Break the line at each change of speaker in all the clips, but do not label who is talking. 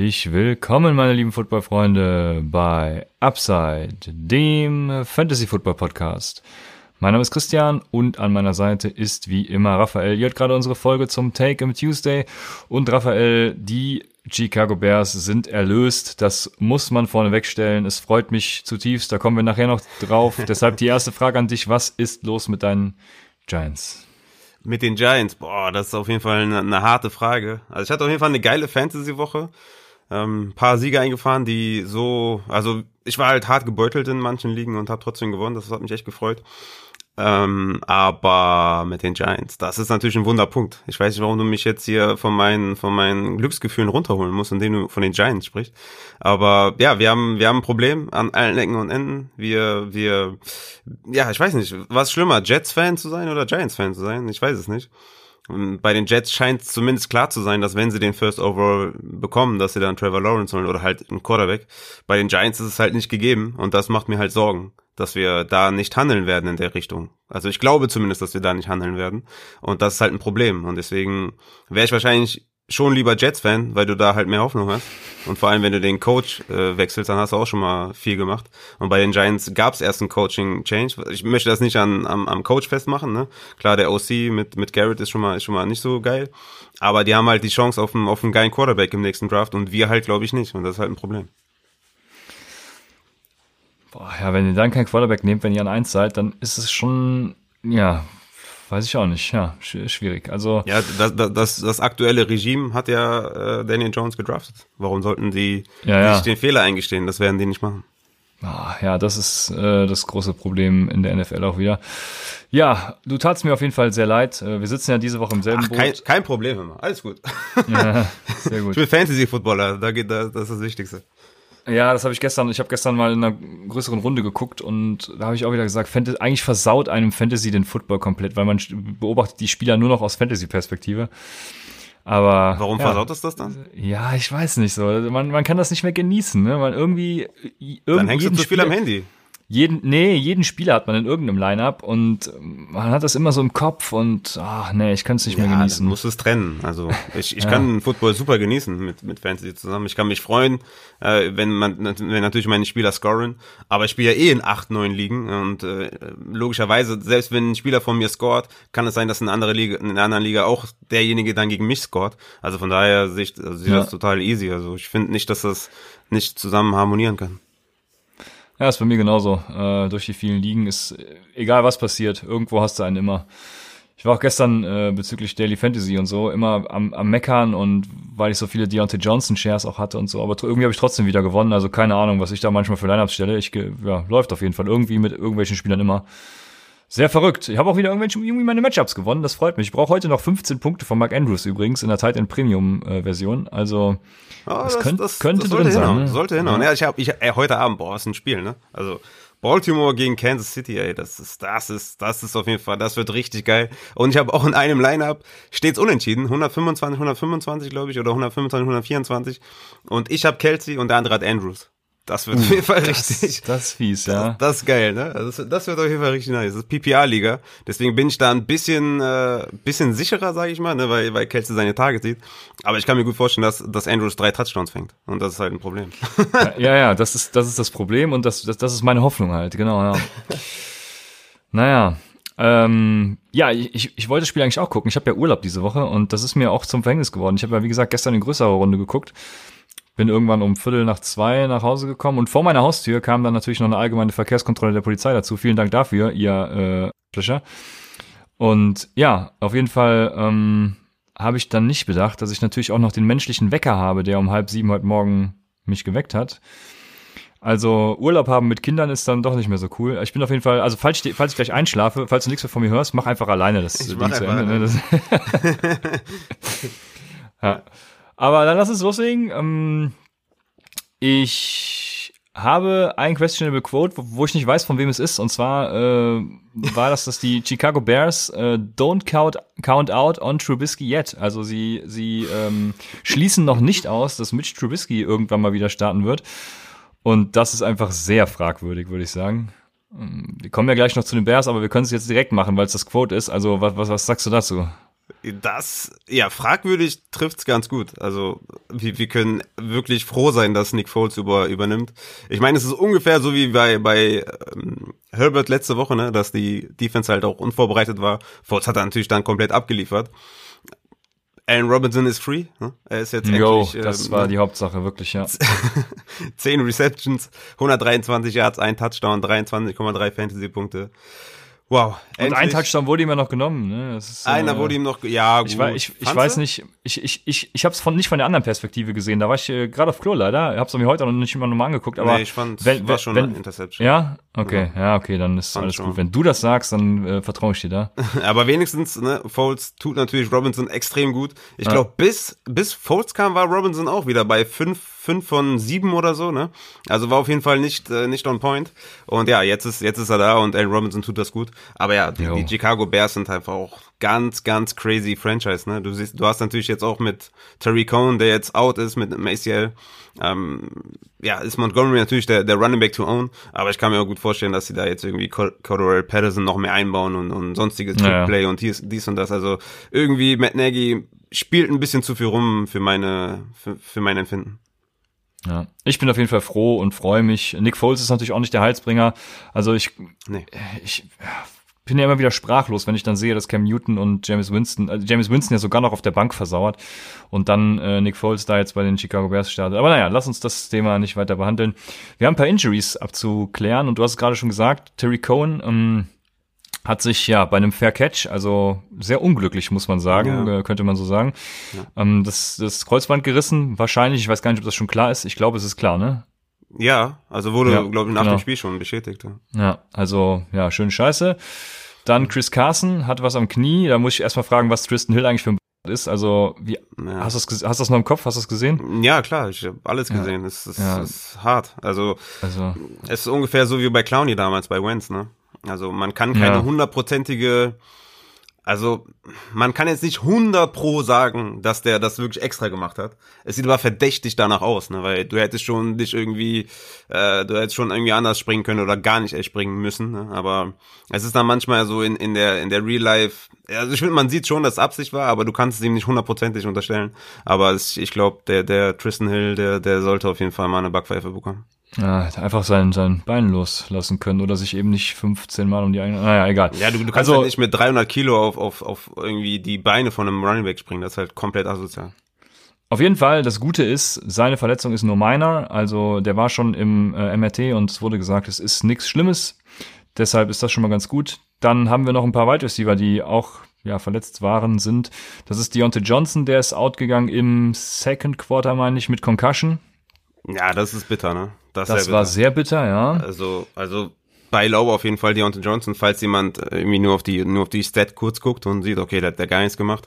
Herzlich willkommen, meine lieben Footballfreunde, bei Upside, dem Fantasy Football Podcast. Mein Name ist Christian und an meiner Seite ist wie immer Raphael. Ihr hört gerade unsere Folge zum Take im Tuesday und Raphael, die Chicago Bears sind erlöst. Das muss man vorne wegstellen. Es freut mich zutiefst. Da kommen wir nachher noch drauf. Deshalb die erste Frage an dich. Was ist los mit deinen Giants?
Mit den Giants, boah, das ist auf jeden Fall eine, eine harte Frage. Also ich hatte auf jeden Fall eine geile Fantasy-Woche. Ähm, paar Siege eingefahren, die so, also ich war halt hart gebeutelt in manchen Ligen und habe trotzdem gewonnen. Das hat mich echt gefreut. Ähm, aber mit den Giants, das ist natürlich ein Wunderpunkt. Ich weiß nicht, warum du mich jetzt hier von meinen, von meinen Glücksgefühlen runterholen musst, indem du von den Giants sprichst. Aber ja, wir haben, wir haben ein Problem an allen Ecken und Enden. Wir, wir, ja, ich weiß nicht, was schlimmer, Jets-Fan zu sein oder Giants-Fan zu sein? Ich weiß es nicht. Bei den Jets scheint zumindest klar zu sein, dass wenn sie den First Overall bekommen, dass sie dann Trevor Lawrence holen oder halt einen Quarterback. Bei den Giants ist es halt nicht gegeben und das macht mir halt Sorgen, dass wir da nicht handeln werden in der Richtung. Also ich glaube zumindest, dass wir da nicht handeln werden und das ist halt ein Problem und deswegen wäre ich wahrscheinlich schon lieber Jets-Fan, weil du da halt mehr Hoffnung hast. Und vor allem, wenn du den Coach äh, wechselst, dann hast du auch schon mal viel gemacht. Und bei den Giants gab es erst einen Coaching-Change. Ich möchte das nicht an, am, am Coach festmachen. Ne? Klar, der OC mit, mit Garrett ist schon mal ist schon mal nicht so geil. Aber die haben halt die Chance auf einen, auf einen geilen Quarterback im nächsten Draft und wir halt, glaube ich, nicht. Und das ist halt ein Problem.
Boah, ja, wenn ihr dann keinen Quarterback nehmt, wenn ihr an eins seid, dann ist es schon, ja, Weiß ich auch nicht, ja, schwierig. Also
ja, das, das, das aktuelle Regime hat ja äh, Daniel Jones gedraftet. Warum sollten die ja, sich den Fehler eingestehen? Das werden die nicht machen.
Ah, ja, das ist äh, das große Problem in der NFL auch wieder. Ja, du tatst mir auf jeden Fall sehr leid. Äh, wir sitzen ja diese Woche im selben Ach,
Boot. Kein, kein Problem, immer. Alles gut. Ja, sehr gut. Ich bin Fantasy-Footballer, da geht das, das ist das Wichtigste.
Ja, das habe ich gestern, ich habe gestern mal in einer größeren Runde geguckt und da habe ich auch wieder gesagt, Fantasy, eigentlich versaut einem Fantasy den Football komplett, weil man beobachtet die Spieler nur noch aus Fantasy-Perspektive. Aber
warum ja, versaut es das dann?
Ja, ich weiß nicht so. Man, man kann das nicht mehr genießen, ne? Man irgendwie,
irgendwie dann hängst du zu viel am Handy
jeden, nee, jeden Spieler hat man in irgendeinem Lineup und man hat das immer so im Kopf und ach nee, ich kann es nicht ja, mehr genießen.
Du musst es trennen. Also ich, ich ja. kann Football super genießen mit, mit Fantasy zusammen. Ich kann mich freuen, äh, wenn man wenn natürlich meine Spieler scoren, aber ich spiele ja eh in acht, neun Ligen und äh, logischerweise, selbst wenn ein Spieler von mir scoret, kann es sein, dass in einer anderen Liga, in einer anderen Liga auch derjenige dann gegen mich scoret. Also von daher sehe ich, also sehe ja. das total easy. Also ich finde nicht, dass das nicht zusammen harmonieren kann.
Ja, ist bei mir genauso. Äh, durch die vielen Ligen ist, egal was passiert, irgendwo hast du einen immer. Ich war auch gestern äh, bezüglich Daily Fantasy und so immer am, am Meckern und weil ich so viele Deontay Johnson Shares auch hatte und so, aber irgendwie habe ich trotzdem wieder gewonnen. Also keine Ahnung, was ich da manchmal für Lineups stelle. Ich ja, läuft auf jeden Fall irgendwie mit irgendwelchen Spielern immer. Sehr verrückt. Ich habe auch wieder irgendwelche irgendwie meine Matchups gewonnen. Das freut mich. Ich brauche heute noch 15 Punkte von Mark Andrews übrigens in der Tight End Premium äh, Version. Also
oh, das, das, könnt, das, könnte das drin sein. Ne? Sollte hinhauen. Ja, ich habe ich ey, heute Abend boah, ist ein Spiel, ne? Also Baltimore gegen Kansas City, ey, das ist das ist das ist auf jeden Fall, das wird richtig geil. Und ich habe auch in einem Lineup stets unentschieden, 125 125, glaube ich oder 125 124 und ich habe Kelsey und der andere hat Andrews. Das wird auf jeden Fall
das,
richtig.
Das ist fies, ja.
Das, das ist geil, ne? Also das, das wird auf jeden Fall richtig nice. Das ist PPA-Liga. Deswegen bin ich da ein bisschen, äh, bisschen sicherer, sage ich mal, ne? weil, weil Kelsey seine Tage sieht. Aber ich kann mir gut vorstellen, dass, dass Andrews drei Touchdowns fängt. Und das ist halt ein Problem.
ja, ja, das ist, das ist das Problem und das, das, das ist meine Hoffnung halt, genau, ja. naja. Ähm, ja, ich, ich wollte das Spiel eigentlich auch gucken. Ich habe ja Urlaub diese Woche und das ist mir auch zum Verhängnis geworden. Ich habe ja, wie gesagt, gestern eine größere Runde geguckt bin irgendwann um Viertel nach zwei nach Hause gekommen und vor meiner Haustür kam dann natürlich noch eine allgemeine Verkehrskontrolle der Polizei dazu. Vielen Dank dafür, ihr äh. Und ja, auf jeden Fall ähm, habe ich dann nicht bedacht, dass ich natürlich auch noch den menschlichen Wecker habe, der um halb sieben heute Morgen mich geweckt hat. Also Urlaub haben mit Kindern ist dann doch nicht mehr so cool. Ich bin auf jeden Fall, also falls ich, falls ich gleich einschlafe, falls du nichts mehr von mir hörst, mach einfach alleine das ich Ding zu Ende. Ne? Ja. Aber dann lass uns loslegen. Ähm, ich habe ein questionable Quote, wo, ich nicht weiß, von wem es ist. Und zwar äh, war das, dass die Chicago Bears äh, don't count, count out on Trubisky yet. Also sie, sie ähm, schließen noch nicht aus, dass Mitch Trubisky irgendwann mal wieder starten wird. Und das ist einfach sehr fragwürdig, würde ich sagen. Ähm, wir kommen ja gleich noch zu den Bears, aber wir können es jetzt direkt machen, weil es das Quote ist. Also was, was, was sagst du dazu?
Das, ja, fragwürdig trifft's ganz gut. Also, wir, wir können wirklich froh sein, dass Nick Foles über, übernimmt. Ich meine, es ist ungefähr so wie bei, bei ähm, Herbert letzte Woche, ne, dass die Defense halt auch unvorbereitet war. Foles hat er natürlich dann komplett abgeliefert. Allen Robinson ist free. Ne? Er ist jetzt
Yo,
endlich.
das
ähm,
war die Hauptsache, wirklich, ja.
10 Receptions, 123 Yards, ein Touchdown, 23,3 Fantasy-Punkte. Wow.
Und ein Touchdown wurde ihm ja noch genommen. Ne? Ist,
Einer
äh,
wurde ihm noch, ja, gut.
Ich, weiß, ich, ich weiß nicht, ich, ich, ich, ich habe es von, nicht von der anderen Perspektive gesehen. Da war ich äh, gerade auf Klo leider. Habe es mir heute noch nicht immer nochmal angeguckt. Aber
nee, ich fand,
wenn,
war schon
wenn,
eine Interception.
Ja, okay, ja, okay, dann ist
Fand
alles
schon.
gut. Wenn du das sagst, dann äh, vertraue ich dir da.
Aber wenigstens, ne, Foles tut natürlich Robinson extrem gut. Ich
Ja.
glaube, bis, bis Foles kam, war Robinson auch wieder bei fünf, fünf von sieben oder so, ne? Also war auf jeden Fall nicht, äh, nicht on point. Und ja, jetzt ist, jetzt ist er da und Allen Robinson tut das gut. Aber ja, die, die Chicago Bears sind einfach auch ganz, ganz crazy Franchise, ne? Du siehst, du hast natürlich jetzt auch mit Terry Cohn, der jetzt out ist mit einem ACL. Ähm, ja, ist Montgomery natürlich der, der Running Back to own, aber ich kann mir auch gut vorstellen, dass sie da jetzt irgendwie Cordero Patterson noch mehr einbauen und, und sonstiges
Ja, ja.
Trickplay und dies, dies und das. Also irgendwie Matt Nagy spielt ein bisschen zu viel rum für meine, für, für mein Empfinden.
Ja. Ich bin auf jeden Fall froh und freue mich. Nick Foles ist natürlich auch nicht der Heilsbringer. Also ich,
Nee.
ich bin ja immer wieder sprachlos, wenn ich dann sehe, dass Cam Newton und James Winston, also James Winston ja sogar noch auf der Bank versauert und dann äh, Nick Foles da jetzt bei den Chicago Bears startet. Aber naja, lass uns das Thema nicht weiter behandeln. Wir haben ein paar Injuries abzuklären und du hast es gerade schon gesagt, Terry Cohen ähm, hat sich ja bei einem Fair Catch, also sehr unglücklich, muss man sagen,
Ja.
äh, könnte man so sagen, ähm, das, das Kreuzband gerissen, wahrscheinlich, ich weiß gar nicht, ob das schon klar ist, ich glaube, es ist klar, ne?
Ja, also wurde,
Ja,
glaube ich, nach
genau.
dem Spiel schon bestätigt. Ja.
Ja, also ja, schön scheiße. Dann Chris Carson hat was am Knie. Da muss ich erstmal fragen, was Tristan Hill eigentlich für ein ist. Also, wie,
Ja.
hast du das, hast du das noch im Kopf? Hast du das gesehen?
Ja, klar, ich habe alles gesehen. Es ist,
Ja.
es ist hart. Also
Also,
es ist ungefähr so wie bei Clowny damals bei Wentz, ne? Also man kann keine
Ja.
hundertprozentige, also man kann jetzt nicht 100 pro sagen, dass der das wirklich extra gemacht hat. Es sieht aber verdächtig danach aus, ne? Weil du hättest schon dich irgendwie, äh, du hättest schon irgendwie anders springen können oder gar nicht echt springen müssen. Ne? Aber es ist dann manchmal so in, in der in der Real Life, also ich finde, man sieht schon, dass es Absicht war, aber du kannst es ihm nicht hundertprozentig unterstellen. Aber es, ich glaube, der der Tristan Hill, der der sollte auf jeden Fall mal eine Backpfeife bekommen.
ja, hätte einfach sein, sein Bein loslassen können oder sich eben nicht 15 Mal um die eigene, naja, egal.
Ja, du, du kannst
Also-
halt nicht mit 300 Kilo auf, auf, auf irgendwie die Beine von einem Running Back springen. Das ist halt komplett asozial.
Auf jeden Fall, das Gute ist, seine Verletzung ist nur minor. Also, der war schon im äh, MRT und es wurde gesagt, es ist nichts Schlimmes. Deshalb ist das schon mal ganz gut. Dann haben wir noch ein paar Wide Receiver, die auch ja, verletzt waren, sind. Das ist Deontay Johnson, der ist out gegangen im Second Quarter, meine ich, mit Concussion.
Ja, das ist bitter, ne? ist
Das
sehr
war
bitter.
sehr bitter, ja.
Also, also bei Low auf jeden Fall Deontay Johnson, falls jemand äh, irgendwie nur auf die, nur auf die Stat kurz guckt und sieht, okay, der hat der gar nichts gemacht,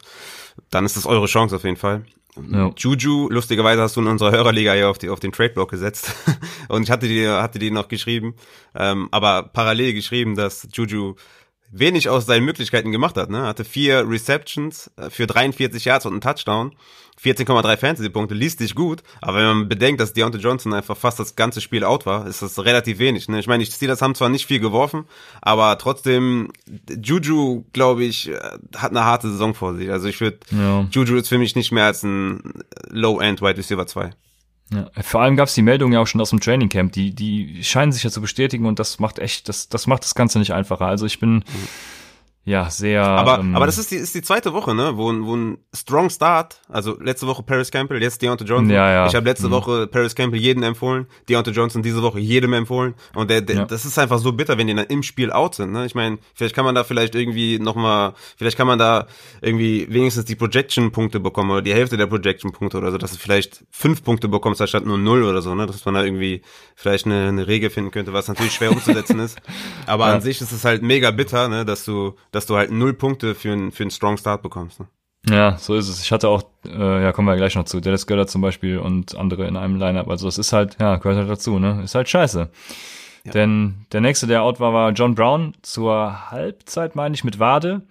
dann ist das eure Chance auf jeden Fall.
Ja.
Juju, lustigerweise hast du in unserer Hörerliga ja auf, die, auf den Trade-Block gesetzt. und ich hatte dir, hatte dir noch geschrieben, ähm, aber parallel geschrieben, dass Juju wenig aus seinen Möglichkeiten gemacht hat. Ne? Hatte vier Receptions äh, für 43 Yards und einen Touchdown. 14,3 Fantasy-Punkte, liest sich gut, aber wenn man bedenkt, dass Deontay Johnson einfach fast das ganze Spiel out war, ist das relativ wenig. Ne? Ich meine, die Steelers haben zwar nicht viel geworfen, aber trotzdem, Juju, glaube ich, äh, hat eine harte Saison vor sich. Also ich würde,
Ja.
Juju ist für mich nicht mehr als ein Low-End Wide Receiver 2.
Ja, vor allem gab es die Meldung ja auch schon aus dem Training Camp, die, die scheinen sich ja zu bestätigen und das macht echt, das, das macht das Ganze nicht einfacher. Also ich bin ja sehr.
Aber,
ähm,
aber das ist die, ist die zweite Woche, ne? Wo, ein- wo ein Strong Start, also letzte Woche Paris Campbell, jetzt Deontay Johnson.
Ja, ja.
Ich habe letzte
Mhm.
Woche Paris Campbell jedem empfohlen, Deontay Johnson diese Woche jedem empfohlen. Und der, der,
Ja.
das ist einfach so bitter, wenn die dann im Spiel out sind. Ne? Ich meine, vielleicht kann man da vielleicht irgendwie nochmal, vielleicht kann man da irgendwie wenigstens die Projection-Punkte bekommen oder die Hälfte der Projection-Punkte oder so, dass du vielleicht fünf Punkte bekommst, anstatt nur null oder so, ne? Dass man da irgendwie vielleicht eine, eine Regel finden könnte, was natürlich schwer umzusetzen ist. Aber
Ja.
an sich ist es halt mega bitter, ne? dass du, dass du halt null Punkte für einen für einen Strong Start bekommst. Ne?
Ja, so ist es. Ich hatte auch, äh, ja, kommen wir gleich noch zu, Dallas Göller zum Beispiel und andere in einem Lineup. Also es ist halt, ja, gehört halt dazu, ne? Ist halt scheiße. Ja. Denn der nächste, der out war, war John Brown zur Halbzeit, meine ich, mit Wade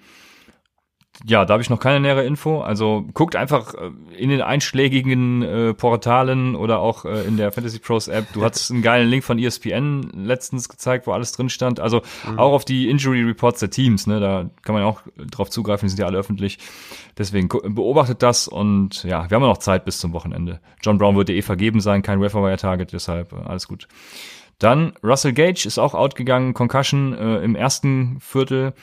ja, da habe ich noch keine nähere Info. Also guckt einfach äh, in den einschlägigen äh, Portalen oder auch äh, in der Fantasy Pros App. Du hast einen geilen Link von ESPN letztens gezeigt, wo alles drin stand. Also mhm. auch auf die Injury Reports der Teams, ne, da kann man auch drauf zugreifen, die sind ja alle öffentlich. Deswegen beobachtet das und ja, wir haben ja noch Zeit bis zum Wochenende. John Brown wird eh vergeben sein, kein Wire Target, deshalb äh, alles gut. Dann Russell Gage ist auch outgegangen, Concussion äh, im ersten Viertel.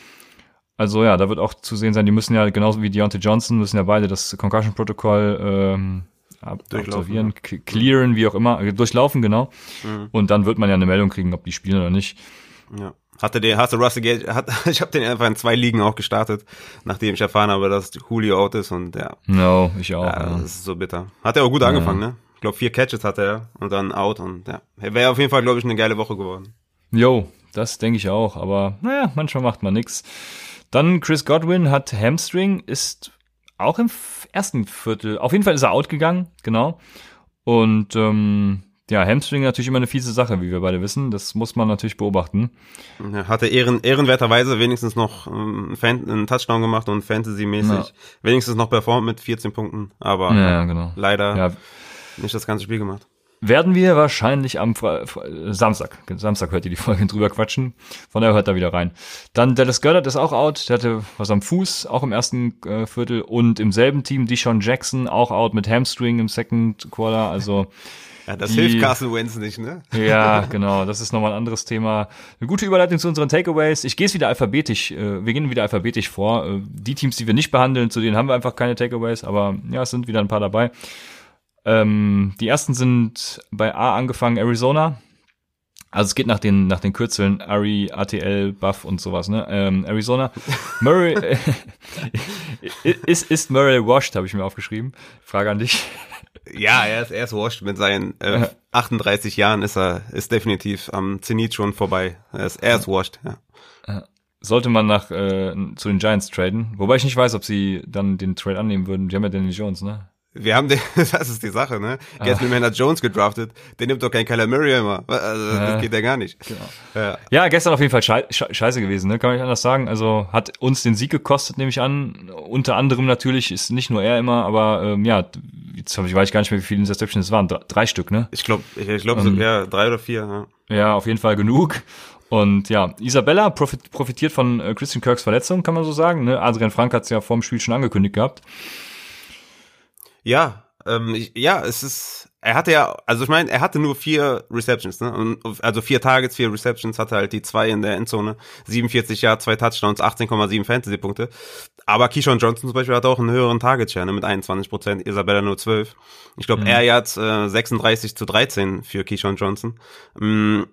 Also ja, da wird auch zu sehen sein, die müssen ja genauso wie Deontay Johnson, müssen ja beide das Concussion-Protokoll ähm, absolvieren, ja. clearen, wie auch immer, äh, durchlaufen, genau. Mhm. Und dann wird man ja eine Meldung kriegen, ob die spielen oder nicht.
Ja. Hatte der, hast du Russell Gage, hat, ich habe den einfach in zwei Ligen auch gestartet, nachdem ich erfahren habe, dass Julio out ist und ja.
No, ich auch.
Ja, ja. Das ist so bitter. Hat er auch gut angefangen, ne? Ich glaube, vier Catches hatte er und dann out und ja. Wäre auf jeden Fall, glaube ich, eine geile Woche geworden.
Jo, das denke ich auch, aber naja, manchmal macht man nix. Dann Chris Godwin hat Hamstring, ist auch im ersten Viertel, auf jeden Fall ist er out gegangen, genau. Und ähm, ja, Hamstring natürlich immer eine fiese Sache, wie wir beide wissen. Das muss man natürlich beobachten.
Er hatte ehren, ehrenwerterweise wenigstens noch ähm, einen Touchdown gemacht und Fantasy-mäßig ja. wenigstens noch performt mit 14 Punkten. Aber
ja, genau.
leider ja. nicht das ganze Spiel gemacht
werden wir wahrscheinlich am Fre Samstag, Samstag hört ihr die Folge drüber quatschen, von daher hört da wieder rein. Dann Dallas Goddard ist auch out, der hatte was am Fuß, auch im ersten äh, Viertel und im selben Team Deshaun Jackson auch out mit Hamstring im Second Quarter, also
ja, das die, hilft Carson Wentz nicht, ne?
Ja, genau. Das ist nochmal ein anderes Thema. Eine gute Überleitung zu unseren Takeaways. Ich gehe es wieder alphabetisch. Äh, wir gehen wieder alphabetisch vor. Äh, die Teams, die wir nicht behandeln, zu denen haben wir einfach keine Takeaways, aber ja, es sind wieder ein paar dabei. Ähm, die ersten sind bei A angefangen, Arizona. Also es geht nach den, nach den Kürzeln Ari, ATL, Buff und sowas, ne? Ähm, Arizona. Murray ist, ist Murray washed, habe ich mir aufgeschrieben. Frage an dich.
Ja, er ist, er ist washed. Mit seinen äh, 38 Jahren ist er ist definitiv am Zenit schon vorbei. Er ist, er ist washed, ja.
Sollte man nach äh, zu den Giants traden, wobei ich nicht weiß, ob sie dann den Trade annehmen würden. Die haben ja Danny Jones, ne?
Wir haben den, das ist die Sache, ne? Gatsby Man hat Jones gedraftet, der nimmt doch kein Kyler Murray immer. Also, das geht ja gar nicht. Genau.
Ja. ja. gestern auf jeden Fall schei scheiße gewesen, ne? Kann man nicht anders sagen. Also hat uns den Sieg gekostet, nehme ich an. Unter anderem natürlich, ist nicht nur er immer, aber ähm, ja, jetzt hab ich, weiß ich gar nicht mehr, wie viele Interceptions es waren. Drei, drei Stück, ne?
Ich glaube, ich, ich glaube, ähm, so, ja, drei oder vier,
ja. Ja, auf jeden Fall genug. Und ja, Isabella profitiert von äh, Christian Kirks Verletzung, kann man so sagen. Ne? Adrian Frank hat es ja vor dem Spiel schon angekündigt gehabt.
Ja, ähm, ich, ja, es ist, er hatte ja, also ich meine, er hatte nur vier Receptions, ne? Und, also vier Targets, vier Receptions, hatte halt die zwei in der Endzone, 47 Jahre, zwei Touchdowns, 18,7 Fantasy-Punkte. Aber Keyshawn Johnson zum Beispiel hat auch einen höheren Target-Share, ne? mit 21 Prozent, Isabella nur 12. Ich glaube, mhm. er jetzt äh, 36 zu 13 für Keyshawn Johnson. Mm,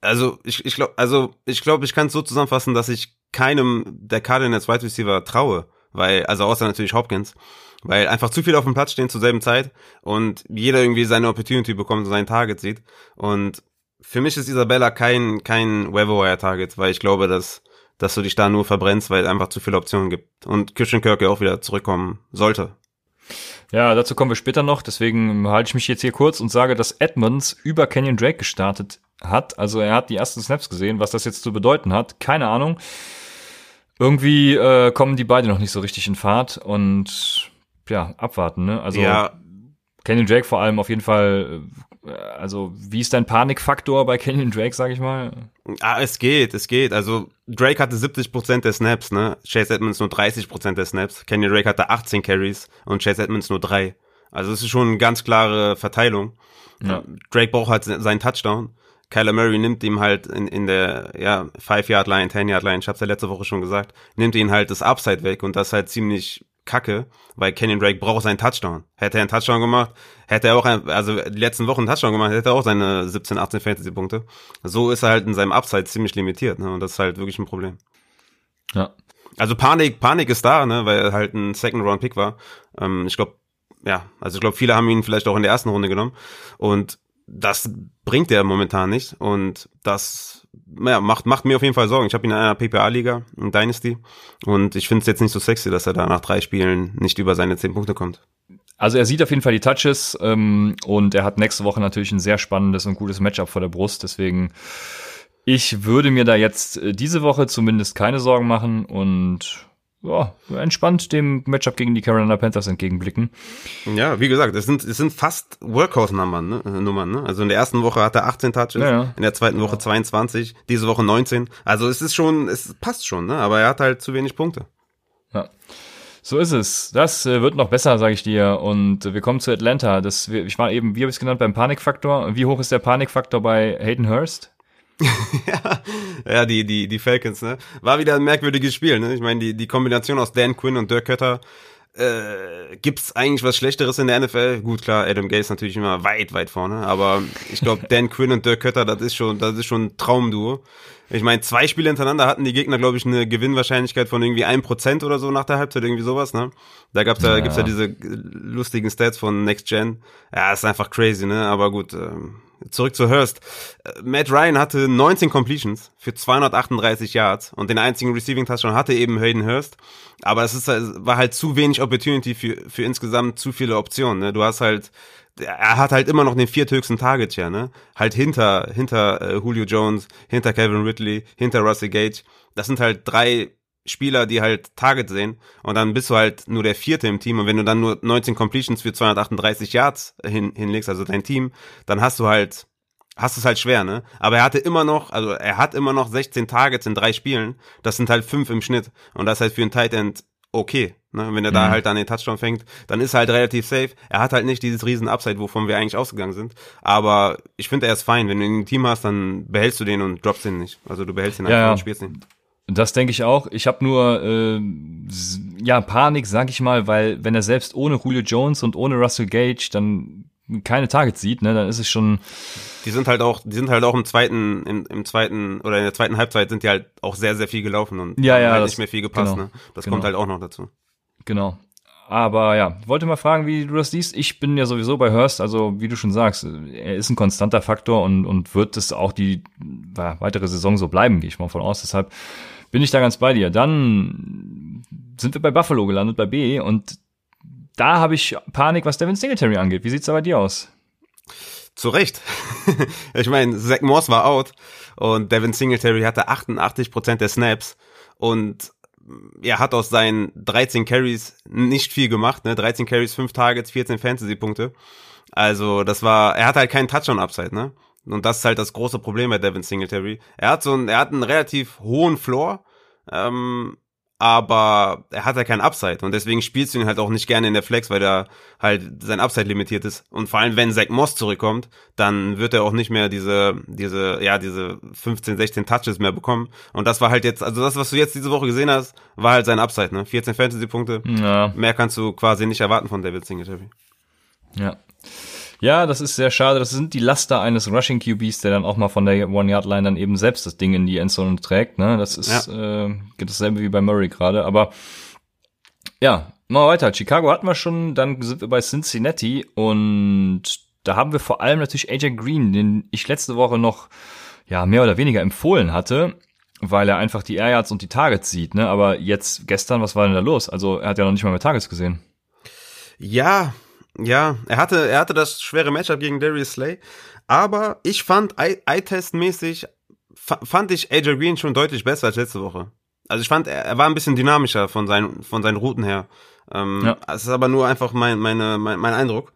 also ich, ich glaube, also ich glaube, ich kann es so zusammenfassen, dass ich keinem der Cardinals Wide Receiver traue, weil, also außer natürlich Hopkins weil einfach zu viel auf dem Platz stehen zur selben Zeit und jeder irgendwie seine Opportunity bekommt und sein Target sieht. Und für mich ist Isabella kein, kein Weatherwire-Target, weil ich glaube, dass, dass du dich da nur verbrennst, weil es einfach zu viele Optionen gibt. Und Christian Kirk auch wieder zurückkommen sollte.
Ja, dazu kommen wir später noch. Deswegen halte ich mich jetzt hier kurz und sage, dass Edmonds über Kenyon Drake gestartet hat. Also er hat die ersten Snaps gesehen. Was das jetzt zu bedeuten hat, keine Ahnung. Irgendwie äh, kommen die beide noch nicht so richtig in Fahrt und ja, abwarten, ne? Also ja. Kenyon Drake vor allem auf jeden Fall, äh, also wie ist dein Panikfaktor bei Kenyon Drake, sag ich mal?
Ah, es geht, es geht. Also Drake hatte 70% der Snaps, ne? Chase Edmonds nur 30% der Snaps. Kenyon Drake hatte 18 Carries und Chase Edmonds nur 3. Also es ist schon eine ganz klare Verteilung. Ja. Drake braucht halt seinen Touchdown. Kyler Murray nimmt ihm halt in, in der ja, 5-Yard-Line, 10-Yard-Line, ich hab's ja letzte Woche schon gesagt, nimmt ihn halt das Upside weg und das ist halt ziemlich kacke, weil Kenyon Drake braucht seinen Touchdown. Hätte er einen Touchdown gemacht, hätte er auch, ein, also die letzten Wochen einen Touchdown gemacht, hätte er auch seine 17, 18 Fantasy-Punkte. So ist er halt in seinem Upside ziemlich limitiert, ne? Und das ist halt wirklich ein Problem.
Ja.
Also Panik, Panik ist da, ne, weil er halt ein Second-Round-Pick war. Ähm, ich glaube, ja, also ich glaube, viele haben ihn vielleicht auch in der ersten Runde genommen. Und das bringt er momentan nicht. Und das ja, macht, macht mir auf jeden Fall Sorgen. Ich habe ihn in einer PPA-Liga, in Dynasty. Und ich finde es jetzt nicht so sexy, dass er da nach drei Spielen nicht über seine zehn Punkte kommt.
Also er sieht auf jeden Fall die Touches ähm, und er hat nächste Woche natürlich ein sehr spannendes und gutes Matchup vor der Brust. Deswegen, ich würde mir da jetzt äh, diese Woche zumindest keine Sorgen machen und ja, entspannt dem Matchup gegen die Carolina Panthers entgegenblicken.
Ja, wie gesagt, es sind, es sind fast Workhorse-Nummern, ne? Nummern, ne? Also in der ersten Woche hat er 18 Touches, ja, ja. in der zweiten Woche 22, diese Woche 19. Also es ist schon, es passt schon, ne? Aber er hat halt zu wenig Punkte.
Ja. So ist es. Das äh, wird noch besser, sage ich dir. Und wir kommen zu Atlanta. Das, ich war eben, wie habe ich es genannt, beim Panikfaktor. Wie hoch ist der Panikfaktor bei Hayden Hurst?
ja, die, die, die Falcons, ne? War wieder ein merkwürdiges Spiel, ne? Ich meine, die, die Kombination aus Dan Quinn und Dirk Kötter, äh, gibt's eigentlich was Schlechteres in der NFL? Gut, klar, Adam Gase natürlich immer weit, weit vorne, aber ich glaube, Dan Quinn und Dirk Kötter, das ist schon, das ist schon ein Traumduo. Ich meine, zwei Spiele hintereinander hatten die Gegner, glaube ich, eine Gewinnwahrscheinlichkeit von irgendwie ein Prozent oder so nach der Halbzeit, irgendwie sowas, ne? Da gab's ja, ja. gibt's ja diese lustigen Stats von Next Gen. Ja, ist einfach crazy, ne? Aber gut, ähm, zurück zu Hurst. Äh, Matt Ryan hatte 19 Completions für 238 Yards und den einzigen Receiving Touchdown hatte eben Hayden Hurst. Aber es ist, war halt zu wenig Opportunity für, für insgesamt zu viele Optionen. Ne? Du hast halt er hat halt immer noch den vierthöchsten Target Share, ne? Halt hinter hinter äh, Julio Jones, hinter Kevin Ridley, hinter Russell Gage. Das sind halt drei Spieler, die halt Target sehen und dann bist du halt nur der vierte im Team und wenn du dann nur 19 Completions für 238 Yards hin, hinlegst, also dein Team, dann hast du halt hast es halt schwer, ne? Aber er hatte immer noch, also er hat immer noch 16 Targets in drei Spielen. Das sind halt fünf im Schnitt und das ist halt für einen Tight End okay. Ne? Wenn er mhm. da halt dann den Touchdown fängt, dann ist er halt relativ safe. Er hat halt nicht dieses riesen Upside, wovon wir eigentlich ausgegangen sind. Aber ich finde, er ist fein. Wenn du ihn im Team hast, dann behältst du den und droppst ihn nicht. Also du behältst ihn einfach ja, und spielst ihn.
Das denke ich auch. Ich habe nur äh, ja Panik, sag ich mal, weil wenn er selbst ohne Julio Jones und ohne Russell Gage dann keine Targets sieht, ne, dann ist es schon.
Die sind halt auch, die sind halt auch im zweiten, im, im zweiten oder in der zweiten Halbzeit sind die halt auch sehr, sehr viel gelaufen und
ja, ja,
halt
das,
nicht mehr viel gepasst. Genau, ne? Das genau. kommt halt auch noch dazu.
Genau. Aber ja, wollte mal fragen, wie du das siehst. Ich bin ja sowieso bei Hurst, also wie du schon sagst, er ist ein konstanter Faktor und, und wird es auch die ja, weitere Saison so bleiben, gehe ich mal von aus. Deshalb bin ich da ganz bei dir. Dann sind wir bei Buffalo gelandet, bei B und da habe ich Panik, was Devin Singletary angeht. Wie sieht's da bei dir aus?
Zu Recht. ich meine, Zach Morse war out und Devin Singletary hatte 88 Prozent der Snaps und er hat aus seinen 13 Carries nicht viel gemacht, ne? 13 Carries, 5 Targets, 14 Fantasy-Punkte. Also, das war, er hat halt keinen Touchdown-Upside, ne? Und das ist halt das große Problem bei Devin Singletary. Er hat so einen, er hat einen relativ hohen Floor, ähm, aber er hat ja keinen Upside und deswegen spielst du ihn halt auch nicht gerne in der Flex, weil er halt sein Upside limitiert ist. Und vor allem, wenn Zach Moss zurückkommt, dann wird er auch nicht mehr diese, diese, ja, diese 15, 16 Touches mehr bekommen. Und das war halt jetzt, also das, was du jetzt diese Woche gesehen hast, war halt sein Upside, ne? 14 Fantasy-Punkte. Ja. Mehr kannst du quasi nicht erwarten von David Singletary.
Ja. Ja, das ist sehr schade. Das sind die Laster eines Rushing QBs, der dann auch mal von der One-Yard-Line dann eben selbst das Ding in die Endzone trägt. Ne? Das ist ja. äh, dasselbe wie bei Murray gerade. Aber ja, mal weiter. Chicago hatten wir schon, dann sind wir bei Cincinnati und da haben wir vor allem natürlich AJ Green, den ich letzte Woche noch ja mehr oder weniger empfohlen hatte, weil er einfach die Air Yards und die Targets sieht. Ne? Aber jetzt gestern, was war denn da los? Also er hat ja noch nicht mal mehr Targets gesehen.
Ja, ja, er hatte, er hatte das schwere Matchup gegen Darius Slay, aber ich fand Eye-Test-mäßig fand ich AJ Green schon deutlich besser als letzte Woche. Also ich fand, er, er war ein bisschen dynamischer von seinen, von seinen Routen her. Ähm, ja. Es ist aber nur einfach mein, meine, mein, mein Eindruck.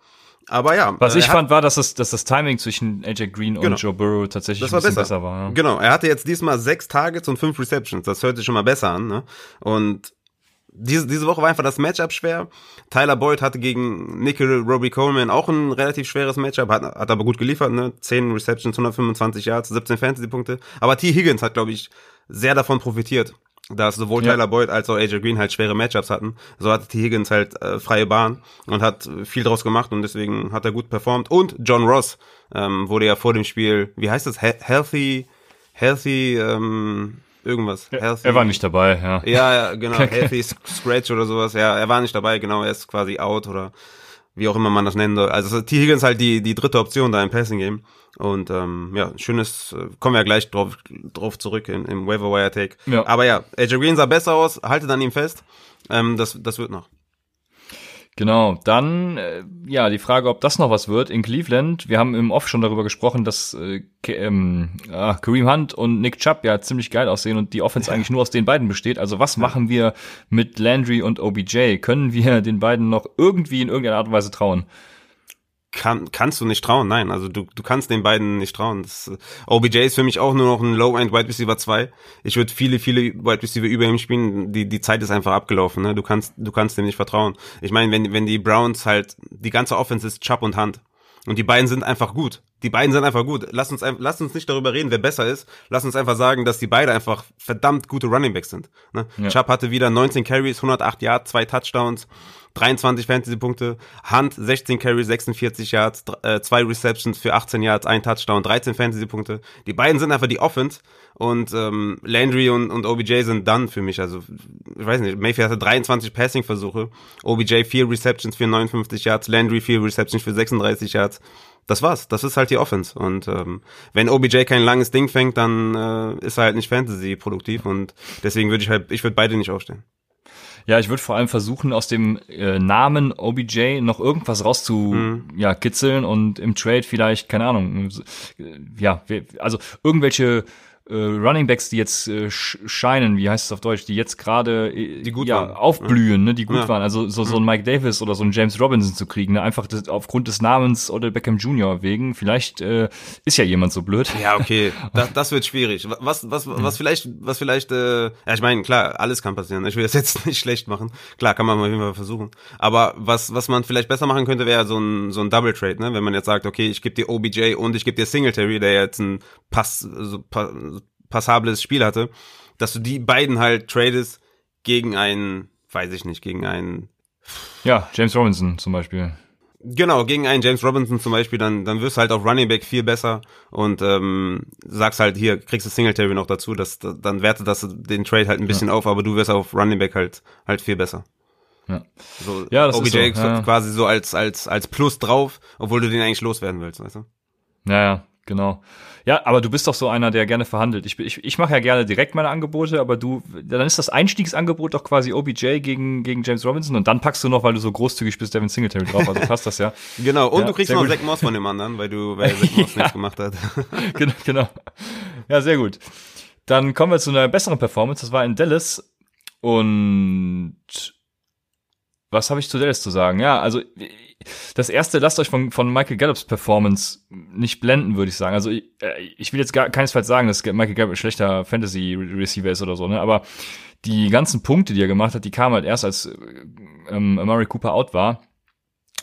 Aber ja.
Was ich fand, war, dass das, dass das Timing zwischen AJ Green und genau. Joe Burrow tatsächlich
das war
ein bisschen
besser,
besser war. Ja.
Genau, er hatte jetzt diesmal sechs Targets und fünf Receptions. Das hört sich schon mal besser an. Ne? Und diese, diese Woche war einfach das Matchup schwer. Tyler Boyd hatte gegen Nickel Robbie Coleman auch ein relativ schweres Matchup, hat, hat aber gut geliefert, ne? 10 Receptions, 125 Yards, 17 Fantasy-Punkte. Aber T. Higgins hat, glaube ich, sehr davon profitiert, dass sowohl ja. Tyler Boyd als auch AJ Green halt schwere Matchups hatten. So hatte T. Higgins halt äh, freie Bahn und hat viel draus gemacht und deswegen hat er gut performt. Und John Ross ähm, wurde ja vor dem Spiel, wie heißt das, He healthy, healthy, ähm, irgendwas.
Ja, er war nicht dabei, ja.
Ja, ja genau. Healthy Scratch oder sowas. Ja, er war nicht dabei, genau. Er ist quasi out oder wie auch immer man das nennen soll. Also T. Higgins halt die, die dritte Option da im Passing Game. Und ähm, ja, schönes, äh, kommen wir ja gleich drauf, drauf zurück in, im Waiver Wire Take. Ja. Aber ja, AJ Green sah besser aus, haltet an ihm fest. Ähm, das, das wird noch.
Genau, dann äh, ja die Frage, ob das noch was wird in Cleveland. Wir haben im Off schon darüber gesprochen, dass äh, ähm, äh, Kareem Hunt und Nick Chubb ja ziemlich geil aussehen und die Offense ja. eigentlich nur aus den beiden besteht. Also was ja. machen wir mit Landry und OBJ? Können wir den beiden noch irgendwie in irgendeiner Art und Weise trauen?
Kann, kannst du nicht trauen, nein. Also du, du kannst den beiden nicht trauen. Das, OBJ ist für mich auch nur noch ein Low-End Wide Receiver 2. Ich würde viele, viele Wide Receiver über ihm spielen. Die, die Zeit ist einfach abgelaufen. Ne? Du kannst, du kannst dem nicht vertrauen. Ich meine, wenn, wenn die Browns halt, die ganze Offense ist Chubb und Hand. Und die beiden sind einfach gut. Die beiden sind einfach gut. Lass uns, lass uns nicht darüber reden, wer besser ist. Lass uns einfach sagen, dass die beide einfach verdammt gute Running Backs sind. Ne? Ja. Chubb hatte wieder 19 Carries, 108 Yards, zwei Touchdowns. 23 Fantasy-Punkte, Hunt 16 Carries, 46 Yards, äh, zwei Receptions für 18 Yards, ein Touchdown, 13 Fantasy-Punkte. Die beiden sind einfach die Offense und ähm, Landry und, und OBJ sind dann für mich. Also, ich weiß nicht, Mayfield hatte 23 Passing-Versuche, OBJ 4 Receptions für 59 Yards, Landry 4 Receptions für 36 Yards. Das war's. Das ist halt die Offense. Und ähm, wenn OBJ kein langes Ding fängt, dann äh, ist er halt nicht Fantasy produktiv und deswegen würde ich halt, ich würde beide nicht aufstellen.
Ja, ich würde vor allem versuchen, aus dem äh, Namen OBJ noch irgendwas rauszu mhm. ja, kitzeln und im Trade vielleicht, keine Ahnung, äh, ja, also irgendwelche äh, Running Backs, die jetzt äh, scheinen, wie heißt es auf Deutsch, die jetzt gerade äh, die gut ja, waren. aufblühen, ne, die gut ja. waren. Also so, so ein Mike Davis oder so ein James Robinson zu kriegen, ne, einfach das, aufgrund des Namens Odell Beckham Jr. wegen. Vielleicht äh, ist ja jemand so blöd.
Ja, okay, das, das wird schwierig. Was, was, was vielleicht, was vielleicht, äh, ja, ich meine, klar, alles kann passieren. Ich will das jetzt nicht schlecht machen. Klar, kann man mal jeden Fall versuchen. Aber was, was man vielleicht besser machen könnte, wäre so ein, so ein Double Trade, ne? Wenn man jetzt sagt, okay, ich gebe dir OBJ und ich gebe dir Singletary, der jetzt ein Pass, so, passables Spiel hatte, dass du die beiden halt tradest gegen einen, weiß ich nicht, gegen einen.
Ja, James Robinson zum Beispiel.
Genau, gegen einen James Robinson zum Beispiel, dann, dann wirst du halt auf Running Back viel besser und ähm, sagst halt, hier, kriegst du Singletary noch dazu, dass, dann wertet das den Trade halt ein bisschen ja. auf, aber du wirst auf Running Back halt, halt viel besser.
Ja.
So, ja, das OBJ ist so, ja. quasi so als, als, als Plus drauf, obwohl du den eigentlich loswerden willst, weißt du?
Ja, ja, genau. Ja, aber du bist doch so einer, der gerne verhandelt. Ich, ich, ich mache ja gerne direkt meine Angebote, aber du, dann ist das Einstiegsangebot doch quasi OBJ gegen, gegen James Robinson und dann packst du noch, weil du so großzügig bist, Devin Singletary drauf. Also passt das ja.
genau, und ja, du kriegst noch Zack Moss von dem anderen, weil du, weil Zack Moss ja. nichts gemacht hat.
genau, genau. Ja, sehr gut. Dann kommen wir zu einer besseren Performance. Das war in Dallas und was habe ich zu Dallas zu sagen? Ja, also das erste, lasst euch von, von Michael Gallups Performance nicht blenden, würde ich sagen. Also ich, äh, ich will jetzt gar keinesfalls sagen, dass Michael Gallup ein schlechter Fantasy-Receiver ist oder so, ne? Aber die ganzen Punkte, die er gemacht hat, die kamen halt erst, als ähm, Amari Cooper out war.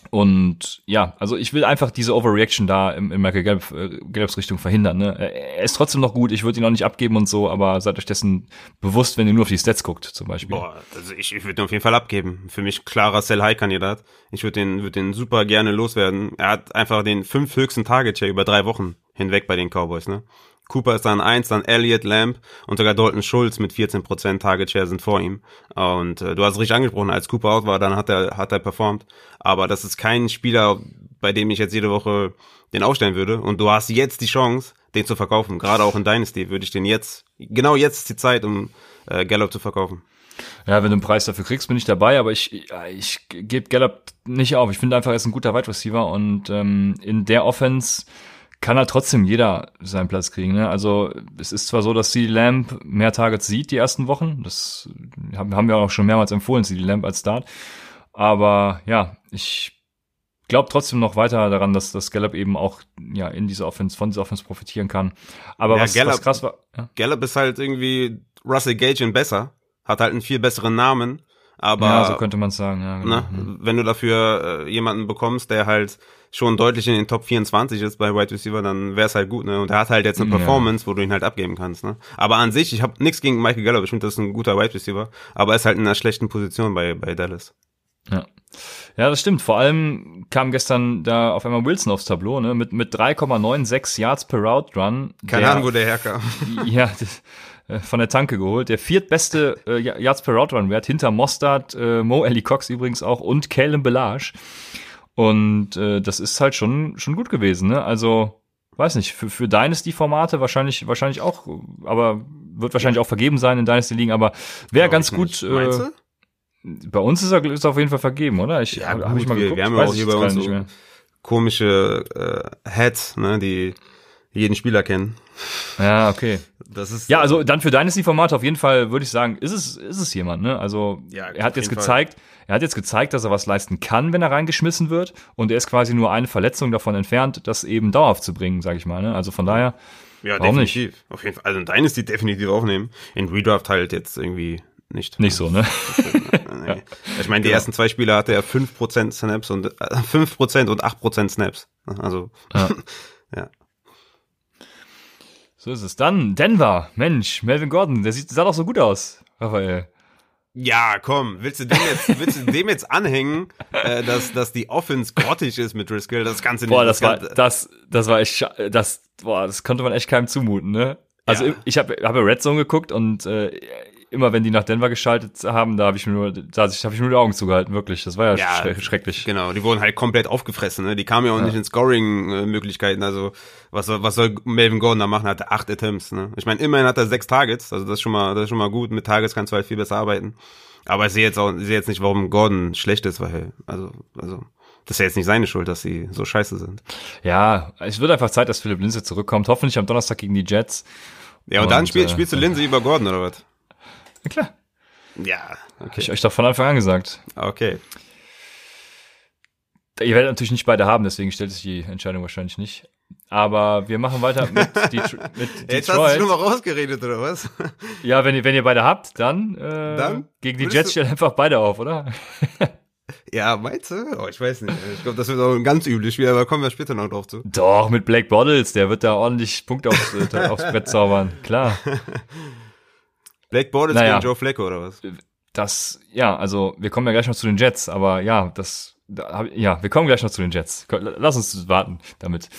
Und ja, also ich will einfach diese Overreaction da in, in Michael Gelb, äh, Gelbs Richtung verhindern. Ne? Er ist trotzdem noch gut, ich würde ihn auch nicht abgeben und so, aber seid euch dessen bewusst, wenn ihr nur auf die Stats guckt, zum Beispiel.
Boah, also ich, ich würde ihn auf jeden Fall abgeben. Für mich klarer Sell-High-Kandidat. Ich würde den, würd den super gerne loswerden. Er hat einfach den fünf höchsten Target hier über drei Wochen hinweg bei den Cowboys, ne? Cooper ist dann eins, dann Elliott, Lamb und sogar Dalton Schulz mit 14% Target Share sind vor ihm. Und äh, du hast es richtig angesprochen, als Cooper out war, dann hat er, hat er performt. Aber das ist kein Spieler, bei dem ich jetzt jede Woche den aufstellen würde. Und du hast jetzt die Chance, den zu verkaufen. Gerade auch in Dynasty würde ich den jetzt, genau jetzt ist die Zeit, um äh, Gallup zu verkaufen.
Ja, wenn du einen Preis dafür kriegst, bin ich dabei, aber ich, ich, ich gebe Gallup nicht auf. Ich finde einfach, er ist ein guter Wide Receiver und ähm, in der Offense kann halt trotzdem jeder seinen Platz kriegen. Ne? Also es ist zwar so, dass CD Lamp mehr Targets sieht die ersten Wochen. Das haben wir auch schon mehrmals empfohlen, CD Lamp als Start. Aber ja, ich glaube trotzdem noch weiter daran, dass das Gallup eben auch ja in dieser Offense von dieser Offense profitieren kann. Aber ja, was, Gallup, was krass war,
ja. Gallup ist halt irgendwie Russell Gage in besser, hat halt einen viel besseren Namen. Aber
ja, so könnte man sagen. Ja,
genau. ne, wenn du dafür äh, jemanden bekommst, der halt schon deutlich in den Top 24 ist bei Wide Receiver, dann wäre es halt gut, ne? Und er hat halt jetzt eine Performance, ja. wo du ihn halt abgeben kannst, ne? Aber an sich, ich habe nichts gegen Michael Gallup, ich finde, das ist ein guter Wide Receiver, aber er ist halt in einer schlechten Position bei, bei Dallas.
Ja. Ja, das stimmt. Vor allem kam gestern da auf einmal Wilson aufs Tableau, ne? Mit, mit 3,96 Yards per Route Run.
Keine Ahnung, wo der herkam.
Ja, das, äh, von der Tanke geholt. Der viertbeste äh, Yards per Route Run Wert hinter Mostard, äh, Mo Ellie Cox übrigens auch und Caleb Belage. Und äh, das ist halt schon, schon gut gewesen, ne? Also, weiß nicht, für, für Dynasty-Formate wahrscheinlich, wahrscheinlich auch, aber wird wahrscheinlich auch vergeben sein in Dynasty-Ligen, aber wäre ganz gut. Äh, bei uns ist er ist er auf jeden Fall vergeben, oder? Ich
Ja,
hab
gut,
ich mal
wir-
geguckt.
wir haben ja auch hier bei uns so-. Komische äh, Heads, ne, die jeden Spieler kennen.
Ja, okay.
Das ist
Ja, also dann für Dynasty-Formate auf jeden Fall würde ich sagen, ist es, ist es jemand, ne? Also
Ja,
er hat jetzt gezeigt, er hat jetzt gezeigt, dass er was leisten kann, wenn er reingeschmissen wird. Und er ist quasi nur eine Verletzung davon entfernt, das eben dauerhaft zu bringen, sag ich mal. Ne? Also von daher,
ja,
warum nicht?
definitiv. Auf jeden Fall. Also in Dynasty definitiv aufnehmen. In Redraft halt jetzt irgendwie nicht.
nicht so, ne?
Nee. Ich meine, die
Genau.
ersten zwei Spiele hatte er 5% Snaps und äh, 5% und 8% Snaps. Also
Ja.
ja.
So ist es. Dann Denver. Mensch, Melvin Gordon, der sieht, sah doch so gut aus, Raphael.
Ja, komm, willst du dem jetzt, willst du dem jetzt anhängen, äh, dass, dass die Offense grottig ist mit Driscoll? Das kannst du nicht.
Boah, das war,
kann-
das, das war echt, das, boah, das konnte man echt keinem zumuten, ne? Also
Ja.
ich habe hab ja Red Zone geguckt und äh, immer wenn die nach Denver geschaltet haben, da habe ich mir nur, da habe ich nur die Augen zugehalten, wirklich. Das war ja,
Ja,
schre schrecklich.
Genau, die wurden halt komplett aufgefressen. Ne? Die kamen ja auch nicht in Scoring-Möglichkeiten. Also was soll, was soll Melvin Gordon da machen? Er hatte acht Attempts. Ne? Ich meine, immerhin hat er sechs Targets. Also das ist schon mal, das ist schon mal gut. Mit Targets kannst du halt viel besser arbeiten. Aber ich sehe jetzt auch, ich sehe jetzt nicht, warum Gordon schlecht ist, weil also also das ist ja jetzt nicht seine Schuld, dass sie so scheiße sind.
Ja, es wird einfach Zeit, dass Philipp Lindsay zurückkommt. Hoffentlich am Donnerstag gegen die Jets.
Ja, und, dann
Und,
spiel,
äh,
spielst du Lindsay über Gordon oder was?
Na klar.
Ja,
Hab ich
okay.
euch doch von Anfang an gesagt.
Okay.
Ihr werdet natürlich nicht beide haben, deswegen stellt sich die Entscheidung wahrscheinlich nicht. Aber wir machen weiter mit, Detr mit
Jetzt hast du dich nur
Detroit.
mal rausgeredet, oder was?
Ja, wenn ihr, wenn ihr beide habt, dann, äh,
Dann?
gegen die Jets stellen einfach beide auf, oder?
Ja, meinst du? Oh, ich weiß nicht. Ich glaube, das wird auch ein ganz übles Spiel, aber kommen wir später noch drauf zu.
Doch, mit Blake Bottles, der wird da ordentlich Punkte aufs, äh, aufs Brett zaubern. Klar.
Black Bortles
Naja.
gegen Joe Flacco oder was?
Das, ja, also wir kommen ja gleich noch zu den Jets, aber ja, das, da, ja, wir kommen gleich noch zu den Jets. Lass uns warten damit.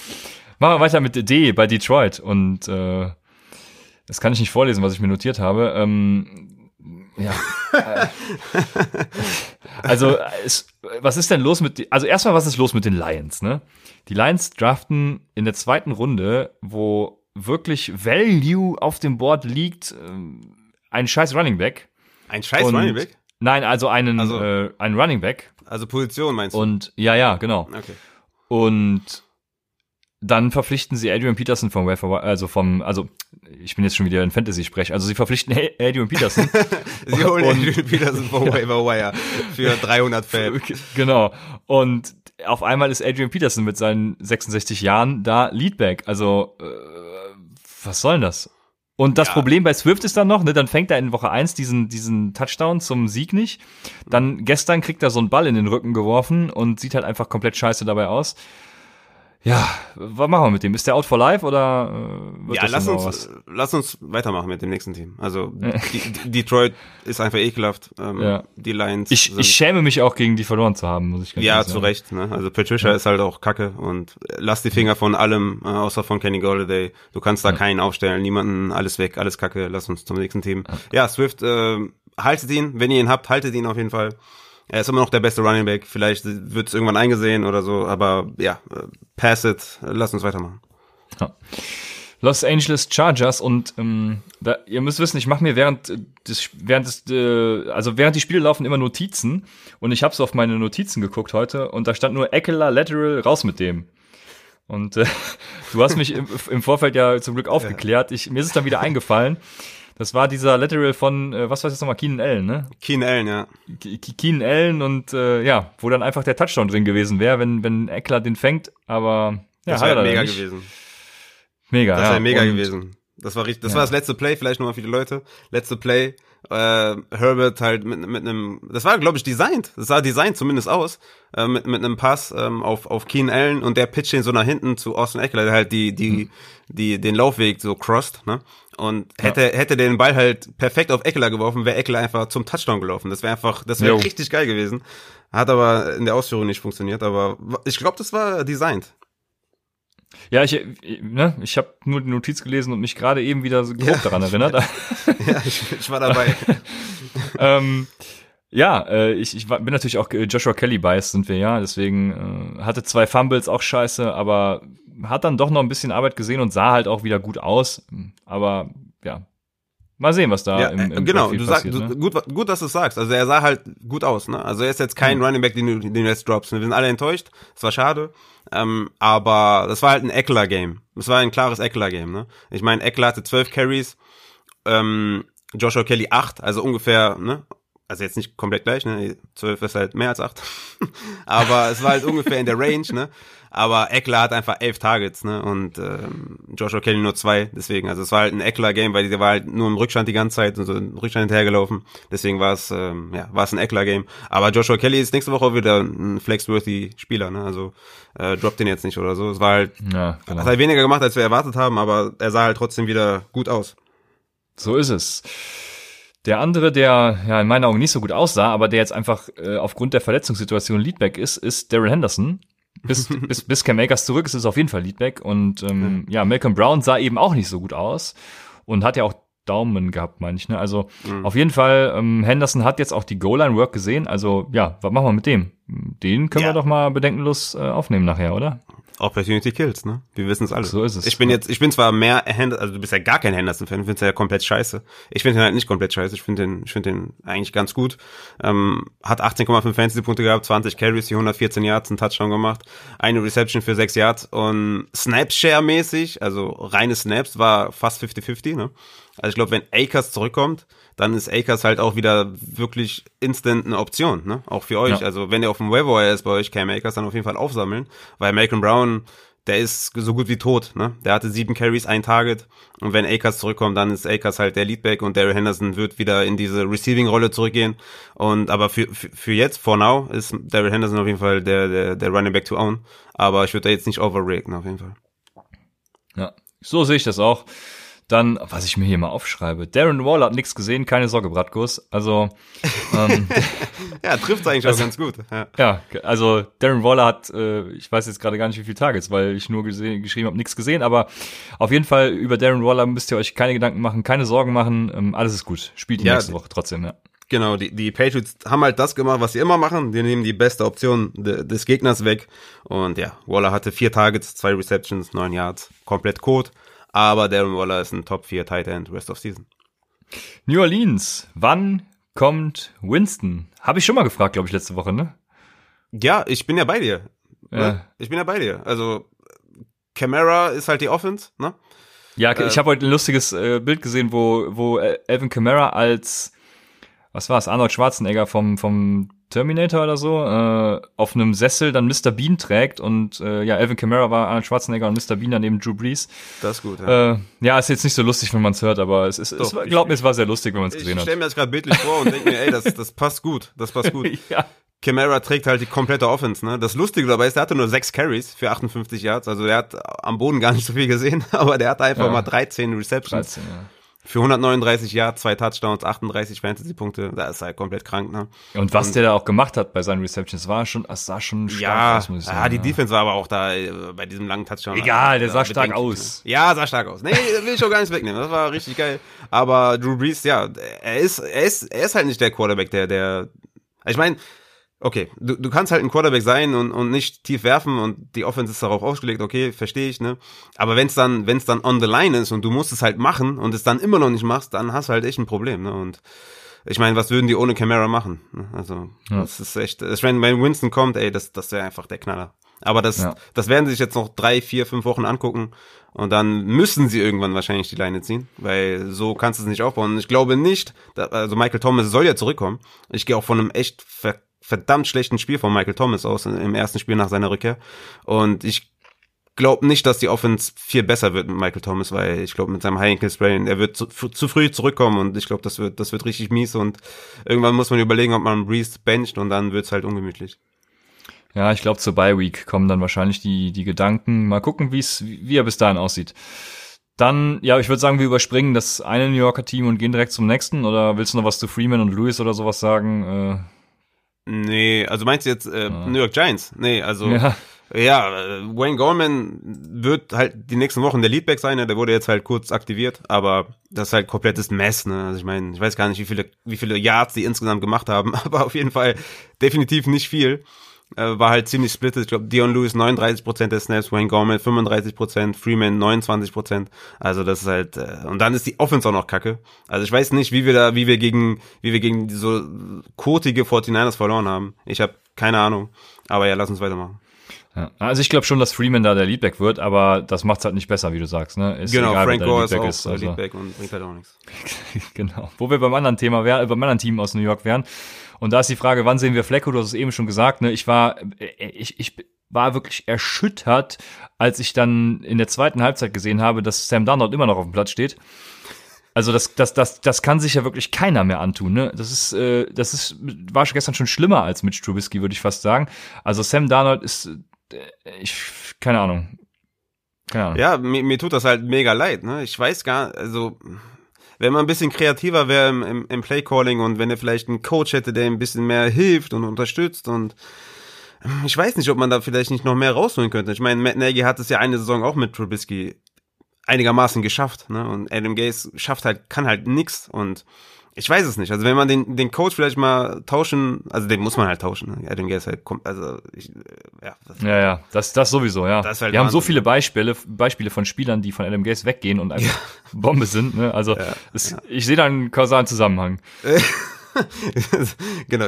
Machen wir weiter mit D bei Detroit und äh, das kann ich nicht vorlesen, was ich mir notiert habe. Ähm, ja. also, es, was ist denn los mit, also erstmal, was ist los mit den Lions, ne? Die Lions draften in der zweiten Runde, wo wirklich Value auf dem Board liegt, ähm, ein scheiß Running Back.
Ein scheiß
Und-
Running Back?
Nein, also einen,
Also-
äh, einen Running Back.
Also Position meinst du?
Und ja, ja, genau.
okay.
Und dann verpflichten sie Adrian Peterson vom also vom, also ich bin jetzt schon wieder in Fantasy-Sprech, also sie verpflichten Adrian Peterson.
Sie holen
Und-
Adrian Peterson vom Waiver Wire für 300 Fab.
genau. Und auf einmal ist Adrian Peterson mit seinen 66 Jahren da Leadback. Also, äh, was soll denn das? Und das
Ja.
Problem bei Swift ist dann noch, ne, dann fängt er in Woche 1 diesen, diesen Touchdown zum Sieg nicht. Dann gestern kriegt er so einen Ball in den Rücken geworfen und sieht halt einfach komplett scheiße dabei aus. Ja, was machen wir mit dem? Ist der out for life oder äh,
Ja,
das
lass uns,
was?
lass uns weitermachen mit dem nächsten Team. Also die, Detroit ist einfach ekelhaft. Ähm,
Ja.
Die Lions
Ich, ich schäme mich auch gegen die verloren zu haben, muss ich ganz
ja
ehrlich
zu
sagen.
Recht. Ne? Also Patricia ist halt auch Kacke und lass die Finger von allem, äh, außer von Kenny Golladay. Du kannst da keinen aufstellen, niemanden, alles weg, alles Kacke. Lass uns zum nächsten Team. Ja, Swift, äh, haltet ihn, wenn ihr ihn habt, haltet ihn auf jeden Fall. Er ist immer noch der beste Running Back. Vielleicht wird es irgendwann eingesehen oder so, aber ja, äh, pass it. Lass uns weitermachen.
Ja. Los Angeles Chargers und ähm, da, ihr müsst wissen, ich mache mir während äh, des während des äh, also während die Spiele laufen immer Notizen und ich habe so auf meine Notizen geguckt heute und da stand nur Eckler Lateral raus mit dem. Und äh, du hast mich im, im Vorfeld ja zum Glück aufgeklärt. Ich, mir ist es dann wieder eingefallen. Das war dieser Lateral von, äh, was war das nochmal, Keenan Allen, ne?
Keen Allen, ja.
Ke- Keenan Allen und äh, ja, wo dann einfach der Touchdown drin gewesen wäre, wenn, wenn Eckler den fängt, aber ja,
Das wäre mega
nicht.
gewesen.
Mega,
Das
ja.
wäre mega
Und-
gewesen. Das war richtig, das
Ja.
war das letzte Play, vielleicht nochmal für die Leute. Letzte Play, äh, Herbert halt mit, mit einem, das war glaube ich designt, das sah designt zumindest aus, äh, mit, mit einem Pass ähm, auf, auf Keen Allen und der pitcht ihn so nach hinten zu Austin Eckler, der halt die, die,
Mhm.
die, den Laufweg so crossed, ne? Und hätte, hätte den Ball halt perfekt auf Eckler geworfen, wäre Eckler einfach zum Touchdown gelaufen. Das wäre einfach, das wäre richtig geil gewesen. Hat aber in der Ausführung nicht funktioniert, aber ich glaube, das war designt.
Ja, ich, ich- ne, ich habe nur die Notiz gelesen und mich gerade eben wieder so grob
Ja,
daran erinnert.
ja, ich, ich war dabei.
ähm, Ja, äh, ich, ich bin natürlich auch äh, Joshua Kelly biased sind wir ja, deswegen äh, hatte zwei Fumbles auch scheiße, aber hat dann doch noch ein bisschen Arbeit gesehen und sah halt auch wieder gut aus. Aber ja, mal sehen, was da
Ja,
im, im
äh, genau, du sagst,
passiert.
du,
ne?
gut, gut, dass du sagst. Also er sah halt gut aus, ne? Also er ist jetzt kein Running Back, den du, den du jetzt droppst. Wir sind alle enttäuscht. Das war schade. Ähm, aber das war halt ein Eckler-Game. Das war ein klares Eckler-Game, ne? Ich meine, Eckler hatte zwölf Carries, ähm, Joshua Kelly acht, also ungefähr, ne? Also jetzt nicht komplett gleich, ne? Zwölf ist halt mehr als acht. aber es war halt ungefähr in der Range, ne? Aber Eckler hat einfach elf Targets, ne? Und ähm, Joshua Kelly nur zwei. Deswegen, also es war halt ein Eckler-Game, weil der war halt nur im Rückstand die ganze Zeit und so im Rückstand hinterhergelaufen. Deswegen war es, ähm, ja, war es ein Eckler-Game. Aber Joshua Kelly ist nächste Woche auch wieder ein flexworthy Spieler, ne? Also äh, droppt den jetzt nicht oder so. Es war halt,
Ja, genau.
hat halt weniger gemacht, als wir erwartet haben, aber er sah halt trotzdem wieder gut aus.
So ist es. Der andere, der ja in meinen Augen nicht so gut aussah, aber der jetzt einfach äh, aufgrund der Verletzungssituation Leadback ist, ist Daryl Henderson. Bis, bis, bis Cam Akers zurück ist, ist es auf jeden Fall Leadback. Und ähm, ja, Malcolm Brown sah eben auch nicht so gut aus und hat ja auch Daumen gehabt, meine ich. Ne? Also auf jeden Fall, ähm, Henderson hat jetzt auch die Goal-Line-Work gesehen. Also ja, was machen wir mit dem? Den können
Ja.
wir doch mal bedenkenlos äh, aufnehmen nachher, oder?
Opportunity kills, ne? Wir wissen es alle.
So ist es.
Ich bin jetzt, ich bin zwar mehr Henderson, also du bist ja gar kein Henderson-Fan, findest ja komplett scheiße. Ich finde ihn halt nicht komplett scheiße, ich finde den, ich finde den eigentlich ganz gut. Ähm, hat 18,5 Fantasy-Punkte gehabt, 20 Carries, die 114 Yards, einen Touchdown gemacht, eine Reception für 6 Yards und Snap-Share-mäßig, also reine Snaps, war fast 50-50, ne? Also ich glaube, wenn Akers zurückkommt, dann ist Akers halt auch wieder wirklich instant eine Option, ne? Auch für euch.
Ja.
Also wenn der auf dem Waiver ist bei euch, Cam Akers dann auf jeden Fall aufsammeln, weil Malcolm Brown, der ist so gut wie tot, ne? Der hatte sieben Carries, ein Target und wenn Akers zurückkommt, dann ist Akers halt der Leadback und Daryl Henderson wird wieder in diese Receiving-Rolle zurückgehen und aber für, für, für jetzt, for now, ist Daryl Henderson auf jeden Fall der, der, der Running Back to own, aber ich würde da jetzt nicht overraten, auf jeden Fall.
Ja, so sehe ich das auch. Dann, was ich mir hier mal aufschreibe. Darren Waller hat nichts gesehen, keine Sorge, Bratkus. Also, ähm,
Ja, trifft eigentlich auch ganz gut. Ja.
ja, also Darren Waller hat, äh, ich weiß jetzt gerade gar nicht, wie viele Targets, weil ich nur gesehen, geschrieben habe, nichts gesehen, aber auf jeden Fall über Darren Waller müsst ihr euch keine Gedanken machen, keine Sorgen machen, ähm, alles ist gut. Spielt die
Ja,
nächste Woche trotzdem, ja.
Genau, die, die Patriots haben halt das gemacht, was sie immer machen. Die nehmen die beste Option de, des Gegners weg. Und ja, Waller hatte vier Targets, zwei Receptions, neun Yards, komplett Code. Aber Darren Waller ist ein Top 4 Tight End Rest of Season.
New Orleans, wann kommt Winston? Habe ich schon mal gefragt, glaube ich, letzte Woche, ne?
Ja, ich bin ja bei dir.
Ja.
Ne? Ich bin ja bei dir. Also, Camara ist halt die Offense, ne?
Ja,
Äh,
ich habe heute ein lustiges äh, Bild gesehen, wo, wo äh, Alvin Kamara als, was war es, Arnold Schwarzenegger vom, vom Terminator oder so, äh, auf einem Sessel dann Mr. Bean trägt und äh, ja, Alvin Kamara war Arnold Schwarzenegger und Mr. Bean daneben Drew Brees.
Das ist gut, ja.
Äh, ja, ist jetzt nicht so lustig, wenn man es hört, aber es ist, es,
Doch,
war-
ich-
glaub mir, es war sehr lustig, wenn man es
ich
gesehen
stelle
hat.
mir das gerade bildlich vor und denke mir, ey, das, das passt gut. Das passt gut.
Ja.
Camara trägt halt die komplette Offense, ne? Das Lustige dabei ist, der hatte nur sechs Carries für 58 Yards, also der hat am Boden gar nicht so viel gesehen, aber der hatte einfach
Ja.
mal 13 Receptions
13, ja.
Für 139 Yards, zwei Touchdowns, 38 Fantasy-Punkte, das ist halt komplett krank, ne?
Und was der da auch gemacht hat bei seinen Receptions, war schon, es sah schon stark
Ja,
aus, muss ich sagen.
ja, die Defense war aber auch da äh, bei diesem langen Touchdown.
Egal, der sah
Ja,
stark aus.
Ne? Ja, sah stark aus. Nee, will ich auch gar nicht wegnehmen. Das war richtig geil. Aber Drew Brees, ja, er ist, er ist, er ist halt nicht der Quarterback, der, der. Ich meine, okay, du, du kannst halt ein Quarterback sein und, und nicht tief werfen und die Offense ist darauf ausgelegt, okay, verstehe ich, ne? Aber wenn's dann, wenn's dann on the line ist und du musst es halt machen und es dann immer noch nicht machst, dann hast du halt echt ein Problem, ne? Und ich meine, was würden die ohne Camara machen? ne? Also,
Ja.
das ist echt, ich meine, wenn Winston kommt, ey, das, das wäre einfach der Knaller. Aber das,
Ja.
das werden sie sich jetzt noch drei, vier, fünf Wochen angucken und dann müssen sie irgendwann wahrscheinlich die Leine ziehen, weil so kannst du es nicht aufbauen. Und ich glaube nicht, da, also Michael Thomas soll ja zurückkommen. Ich gehe auch von einem echt ver verdammt schlechten Spiel von Michael Thomas aus im ersten Spiel nach seiner Rückkehr. Und ich glaube nicht, dass die Offense viel besser wird mit Michael Thomas, weil ich glaube mit seinem High Ankle Sprain, er wird zu, zu früh zurückkommen und ich glaube, das wird, das wird richtig mies und irgendwann muss man überlegen, ob man Breeze bencht und dann wird's halt ungemütlich.
Ja, ich glaube, zur Bye Week kommen dann wahrscheinlich die, die Gedanken. Mal gucken, wie's, wie er bis dahin aussieht. Dann, ja, ich würde sagen, wir überspringen das eine New Yorker Team und gehen direkt zum nächsten. Oder willst du noch was zu Freeman und Lewis oder sowas sagen?
Nee, also meinst du jetzt äh, New York Giants? Nee, also
ja,
Ja, äh, Wayne Gorman wird halt die nächsten Wochen der Leadback sein, ne? der wurde jetzt halt kurz aktiviert, aber das ist halt komplettes Mess, ne? Also ich meine, ich weiß gar nicht, wie viele, wie viele Yards die insgesamt gemacht haben, aber auf jeden Fall definitiv nicht viel. Äh, war halt ziemlich splittet. Ich glaube, Dion Lewis 39% der Snaps, Wayne Gorman 35%, Freeman 29%. Also das ist halt, äh, und dann ist die Offense auch noch kacke. Also ich weiß nicht, wie wir da, wie wir gegen, wie wir gegen so kotige 49ers verloren haben. Ich habe keine Ahnung. Aber ja, lass uns weitermachen.
Ja. Also ich glaube schon, dass Freeman da der Leadback wird, aber das macht's halt nicht besser, wie du sagst. Ne?
Ist genau, egal, Frank Gore ist auch ist, also. Leadback und bringt halt auch nichts.
genau. Wo wir beim anderen Thema wären, beim anderen Team aus New York wären. Und da ist die Frage, wann sehen wir Flecko? Du hast es eben schon gesagt. Ne? Ich war, äh, ich, ich war wirklich erschüttert, als ich dann in der zweiten Halbzeit gesehen habe, dass Sam Darnold immer noch auf dem Platz steht. Also das, das, das, das kann sich ja wirklich keiner mehr antun. Ne? Das ist, äh, das ist, war gestern schon schlimmer als Mitch Trubisky, würde ich fast sagen. Also Sam Darnold ist, äh, ich, keine Ahnung.
Keine Ahnung. Ja, mir, mir tut das halt mega leid. Ne? Ich weiß gar, also wenn man ein bisschen kreativer wäre im, im, im Playcalling und wenn er vielleicht einen Coach hätte, der ihm ein bisschen mehr hilft und unterstützt und ähm, ich weiß nicht, ob man da vielleicht nicht noch mehr rausholen könnte. Ich meine, Matt Nagy hat es ja eine Saison auch mit Trubisky einigermaßen geschafft, ne? Und Adam Gaze schafft halt, kann halt nix und ich weiß es nicht. Also wenn man den, den Coach vielleicht mal tauschen, also den muss man halt tauschen. Ne? Adam Gaze halt kommt, also ich, äh,
ja. Das, ja, ja, das, das sowieso, ja. Das halt Wir Wahnsinn. haben so viele Beispiele, Beispiele von Spielern, die von Adam Gaze weggehen und einfach ja. Bombe sind. Ne? Also ja, es, ich sehe da einen kausalen Zusammenhang.
genau,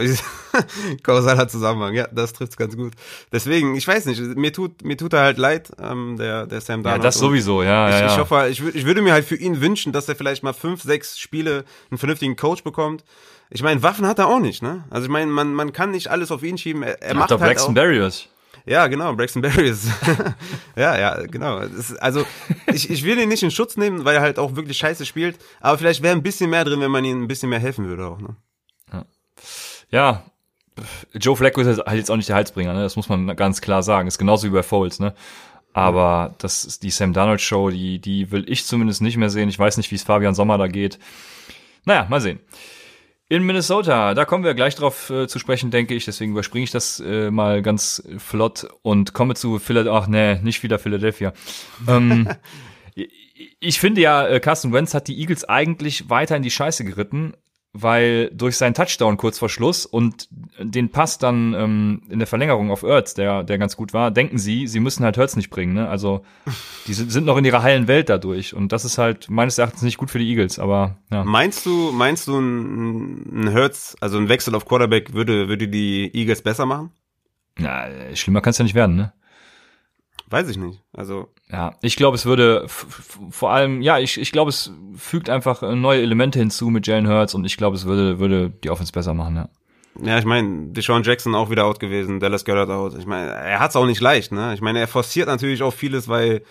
kausaler Zusammenhang, ja, das trifft's ganz gut. Deswegen, ich weiß nicht, mir tut, mir tut er halt leid, ähm, der, der Sam
Darnold. Ja, das sowieso, ja,
ich,
ja,
Ich hoffe, ich, ich würde mir halt für ihn wünschen, dass er vielleicht mal fünf, sechs Spiele einen vernünftigen Coach bekommt. Ich meine, Waffen hat er auch nicht, ne? Also ich meine, man, man kann nicht alles auf ihn schieben. Er, er macht, macht halt
Braxton Barriers.
Ja, genau, Braxton Barriers. ja, ja, genau. Ist, also ich, ich will ihn nicht in Schutz nehmen, weil er halt auch wirklich scheiße spielt. Aber vielleicht wäre ein bisschen mehr drin, wenn man ihm ein bisschen mehr helfen würde auch. Ne?
Ja, Joe Flacco ist halt jetzt auch nicht der Halsbringer, ne? Das muss man ganz klar sagen. Ist genauso wie bei Foles, ne? Aber das ist die Sam Darnold Show, die, die will ich zumindest nicht mehr sehen. Ich weiß nicht, wie es Fabian Sommer da geht. Naja, mal sehen. In Minnesota, da kommen wir gleich drauf äh, zu sprechen, denke ich. Deswegen überspringe ich das äh, mal ganz flott und komme zu Philadelphia. Ach nee, nicht wieder Philadelphia. ähm, ich finde ja, äh, Carson Wentz hat die Eagles eigentlich weiter in die Scheiße geritten weil durch seinen Touchdown kurz vor Schluss und den Pass dann ähm, in der Verlängerung auf Ertz, der, der ganz gut war, denken sie, sie müssen halt Hurts nicht bringen. Ne? Also die sind noch in ihrer heilen Welt dadurch und das ist halt meines Erachtens nicht gut für die Eagles. Aber ja.
Meinst du, meinst du ein, ein Hurts, also ein Wechsel auf Quarterback würde würde die Eagles besser machen?
Na, schlimmer kann es ja nicht werden, ne?
Weiß ich nicht. Also
ja, ich glaube, es würde vor allem, ja, ich, ich glaube, es fügt einfach neue Elemente hinzu mit Jalen Hurts und ich glaube, es würde würde die Offense besser machen, ja.
Ja, ich meine, Deshaun Jackson auch wieder out gewesen, Dallas Goddard out. Ich meine, er hat's auch nicht leicht, ne? Ich meine, er forciert natürlich auch vieles, weil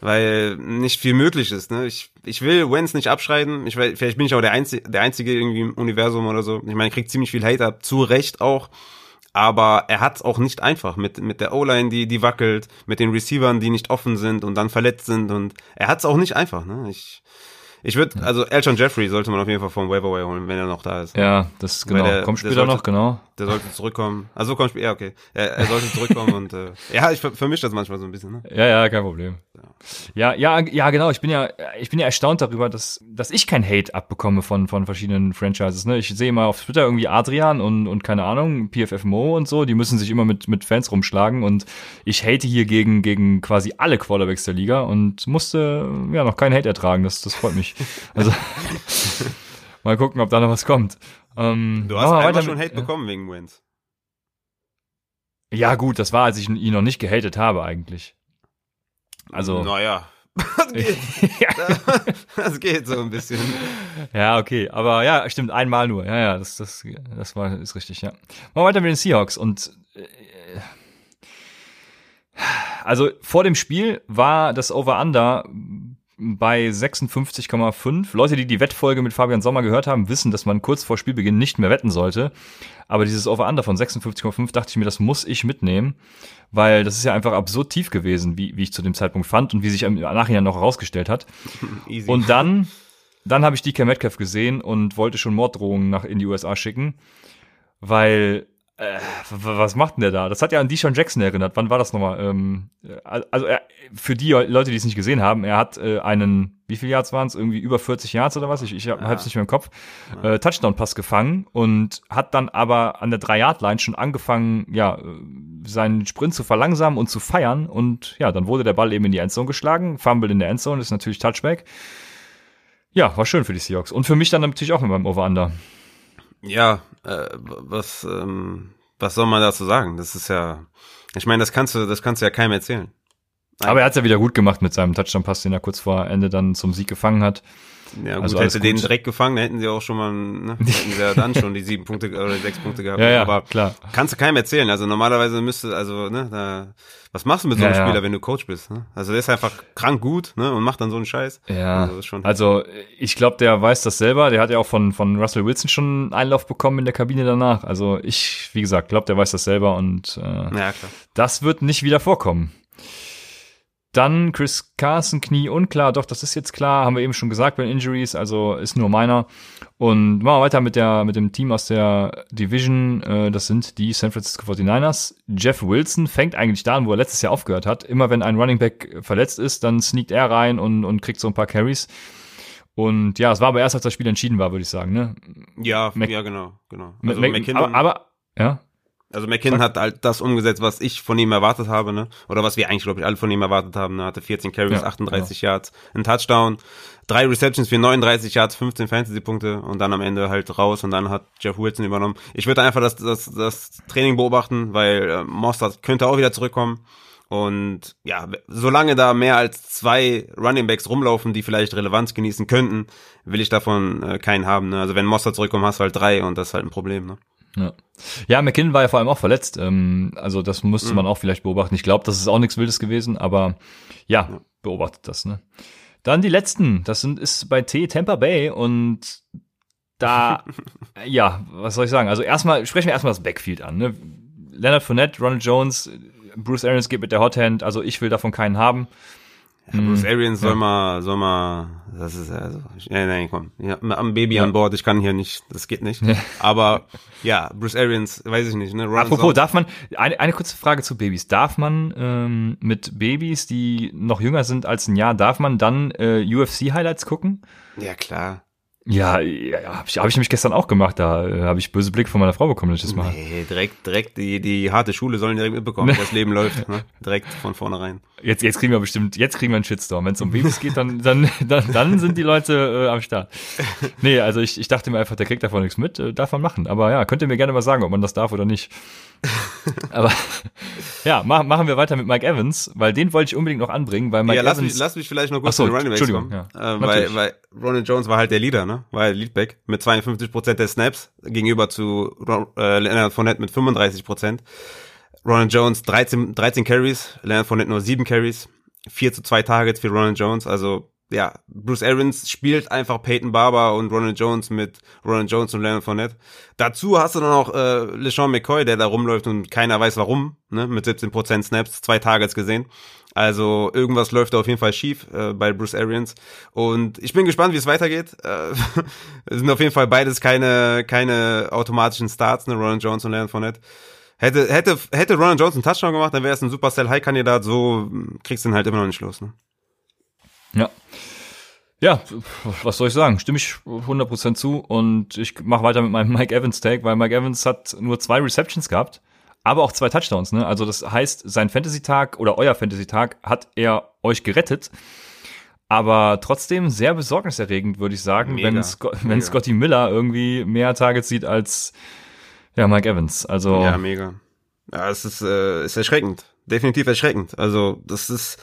weil nicht viel möglich ist, ne? Ich ich will Wenz nicht abschreiten. Ich vielleicht bin ich auch der einzige der einzige irgendwie im Universum oder so. Ich meine, er kriegt ziemlich viel Hate ab, zu Recht auch aber er hat es auch nicht einfach mit mit der O-Line, die die wackelt, mit den Receivern, die nicht offen sind und dann verletzt sind und er hat es auch nicht einfach. Ne? Ich ich würde, also Elton Jeffrey sollte man auf jeden Fall vom Waiver holen, wenn er noch da ist.
Ja, das genau. Der, Kommt später noch, genau.
Der sollte zurückkommen. Also kommt ja okay. Er, er sollte zurückkommen und äh, ja, ich vermische das manchmal so ein bisschen. Ne?
Ja, ja, kein Problem. Ja, ja, ja, genau. Ich bin ja, ich bin ja erstaunt darüber, dass, dass ich kein Hate abbekomme von von verschiedenen Franchises. Ne, ich sehe immer auf Twitter irgendwie Adrian und und keine Ahnung PFFMO und so. Die müssen sich immer mit mit Fans rumschlagen und ich hate hier gegen gegen quasi alle Quarterbacks der Liga und musste ja noch keinen Hate ertragen. Das das freut mich. Also mal gucken, ob da noch was kommt.
Ähm, du hast einmal schon Hate ja. bekommen wegen Wins.
Ja, gut, das war, als ich ihn noch nicht gehatet habe, eigentlich. Also.
Naja. Das geht. ja. das geht so ein bisschen.
Ja, okay. Aber ja, stimmt, einmal nur. Ja, ja, das, das, das war, ist richtig, ja. Wir weiter mit den Seahawks und, äh, also vor dem Spiel war das Over-Under bei 56,5. Leute, die die Wettfolge mit Fabian Sommer gehört haben, wissen, dass man kurz vor Spielbeginn nicht mehr wetten sollte. Aber dieses Over-Under von 56,5 dachte ich mir, das muss ich mitnehmen, weil das ist ja einfach absurd tief gewesen, wie, wie ich zu dem Zeitpunkt fand und wie sich im Nachhinein noch herausgestellt hat. Easy. Und dann, dann habe ich DK Metcalf gesehen und wollte schon Morddrohungen nach in die USA schicken, weil Äh, was macht denn der da? Das hat ja an Deshaun Jackson erinnert. Wann war das nochmal? Ähm, also er, für die Leute, die es nicht gesehen haben, er hat äh, einen, wie viele Yards waren es? Irgendwie über 40 Yards oder was? Ich, ich habe es nicht mehr im Kopf. Ja. Äh, Touchdown-Pass gefangen und hat dann aber an der 3-Yard-Line schon angefangen, ja, seinen Sprint zu verlangsamen und zu feiern. Und ja, dann wurde der Ball eben in die Endzone geschlagen. Fumble in der Endzone ist natürlich Touchback. Ja, war schön für die Seahawks. Und für mich dann natürlich auch mit meinem Over-Under.
Ja, äh, was, ähm, was soll man dazu sagen? Das ist ja, ich meine, das kannst du, das kannst du ja keinem erzählen.
Nein. Aber er hat es ja wieder gut gemacht mit seinem Touchdown-Pass, den er kurz vor Ende dann zum Sieg gefangen hat.
Ja, gut, also hätte gut. den direkt gefangen, dann hätten sie auch schon mal, ne, hätten sie ja dann schon die sieben Punkte oder sechs Punkte gehabt.
Ja, ja, aber klar.
Kannst du keinem erzählen. Also normalerweise müsste, also, ne, da, was machst du mit so einem ja, Spieler, ja. wenn du Coach bist? Ne? Also der ist einfach krank gut, ne, und macht dann so einen Scheiß.
Ja. Also, also ich glaube, der weiß das selber. Der hat ja auch von von Russell Wilson schon Einlauf bekommen in der Kabine danach. Also ich, wie gesagt, glaube, der weiß das selber und äh, ja, klar. das wird nicht wieder vorkommen. Dann Chris Carson, Knie unklar. Doch, das ist jetzt klar. Haben wir eben schon gesagt bei Injuries. Also ist nur meiner. Und machen wir weiter mit, der, mit dem Team aus der Division. Äh, das sind die San Francisco 49ers. Jeff Wilson fängt eigentlich da an, wo er letztes Jahr aufgehört hat. Immer wenn ein Running Back verletzt ist, dann sneakt er rein und, und kriegt so ein paar Carries. Und ja, es war aber erst, als das Spiel entschieden war, würde ich sagen. Ne?
Ja, Mac ja, genau. genau.
Also aber, aber, ja.
Also McKinnon hat halt das umgesetzt, was ich von ihm erwartet habe, ne? Oder was wir eigentlich, glaube ich, alle von ihm erwartet haben. Ne? Hatte 14 Carries, ja, 38 genau. Yards, ein Touchdown, drei Receptions für 39 Yards, 15 Fantasy-Punkte und dann am Ende halt raus und dann hat Jeff Wilson übernommen. Ich würde einfach das, das, das Training beobachten, weil äh, Mostert könnte auch wieder zurückkommen. Und ja, solange da mehr als zwei Running Backs rumlaufen, die vielleicht Relevanz genießen könnten, will ich davon äh, keinen haben. Ne? Also wenn Mostert zurückkommt, hast du halt drei und das ist halt ein Problem. Ne?
Ja. ja, McKinnon war ja vor allem auch verletzt. Ähm, also das musste mhm. man auch vielleicht beobachten. Ich glaube, das ist auch nichts Wildes gewesen, aber ja, ja, beobachtet das. Ne? Dann die letzten. Das sind ist bei T Tampa Bay und da, ja, was soll ich sagen? Also erstmal sprechen wir erstmal das Backfield an. Ne? Leonard Fournette, Ronald Jones, Bruce Arians geht mit der Hot Hand. Also ich will davon keinen haben.
Ja, Bruce Arians soll mal, soll mal, das ist also, ja, nein, komm, ja, am Baby ja. an Bord, ich kann hier nicht, das geht nicht. Aber ja, Bruce Arians, weiß ich nicht. Ne?
Ron Apropos, darf man, eine, eine kurze Frage zu Babys, darf man ähm, mit Babys, die noch jünger sind als ein Jahr, darf man dann äh, UFC-Highlights gucken?
Ja, klar.
Ja, ja habe ich, hab ich nämlich gestern auch gemacht. Da äh, habe ich böse Blick von meiner Frau bekommen letztes Mal.
Nee, direkt, direkt die, die harte Schule sollen direkt mitbekommen, wie das Leben läuft. Ne? Direkt von vornherein.
Jetzt, jetzt kriegen wir bestimmt, jetzt kriegen wir einen Shitstorm. Wenn es um Babys geht, dann, dann, dann, dann sind die Leute äh, am Start. Nee, also ich, ich dachte mir einfach, der kriegt davon nichts mit, äh, darf man machen. Aber ja, könnt ihr mir gerne mal sagen, ob man das darf oder nicht. Aber ja, mach, machen wir weiter mit Mike Evans, weil den wollte ich unbedingt noch anbringen, weil Mike
ja, lass
Evans.
Mich, lass mich vielleicht noch kurz
so, zu den Running Backs kommen. Ja,
äh, weil, weil Ronald Jones war halt der Leader, ne? War der Leadback mit 52% der Snaps gegenüber zu äh, Leonard Fournette mit 35 Ronald Jones 13, 13 Carries, Leonard Fournette nur 7 Carries, 4 zu 2 Targets für Ronald Jones, also ja, Bruce Arians spielt einfach Peyton Barber und Ronald Jones mit Ronald Jones und Leonard Fournette. Dazu hast du dann auch äh, LeSean McCoy, der da rumläuft und keiner weiß warum, ne, mit 17% Snaps, zwei Targets gesehen. Also irgendwas läuft da auf jeden Fall schief äh, bei Bruce Arians. Und ich bin gespannt, wie es weitergeht. Äh, sind auf jeden Fall beides keine, keine automatischen Starts, ne, Ronald Jones und Leonard Fournette. Hätte, hätte, hätte Ronald Jones einen Touchdown gemacht, dann wäre es ein Supercell High-Kandidat, so kriegst du ihn halt immer noch nicht los, ne?
Ja. Ja, was soll ich sagen? Stimme ich 100% zu und ich mache weiter mit meinem Mike Evans Take, weil Mike Evans hat nur zwei Receptions gehabt, aber auch zwei Touchdowns. Ne? Also das heißt, sein Fantasy-Tag oder euer Fantasy-Tag hat er euch gerettet. Aber trotzdem sehr besorgniserregend, würde ich sagen, mega, wenn, Sco mega. wenn Scotty Miller irgendwie mehr Targets sieht als ja, Mike Evans. Also
ja, mega. Ja, es ist, äh, ist erschreckend. Definitiv erschreckend. Also das ist